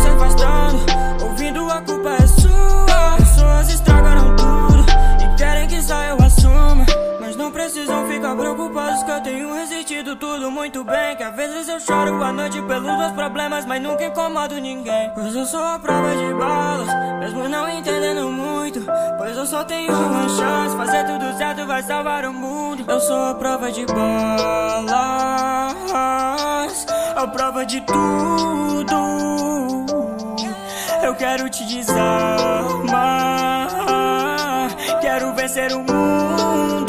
ficar preocupados que eu tenho resistido tudo muito bem. Que às vezes eu choro à noite pelos meus problemas, mas nunca incomodo ninguém. Pois eu sou a prova de balas, mesmo não entendendo muito. Pois eu só tenho uma chance, fazer tudo certo vai salvar o mundo. Eu sou a prova de balas, a prova de tudo. Eu quero te desarmar. Quero vencer o mundo.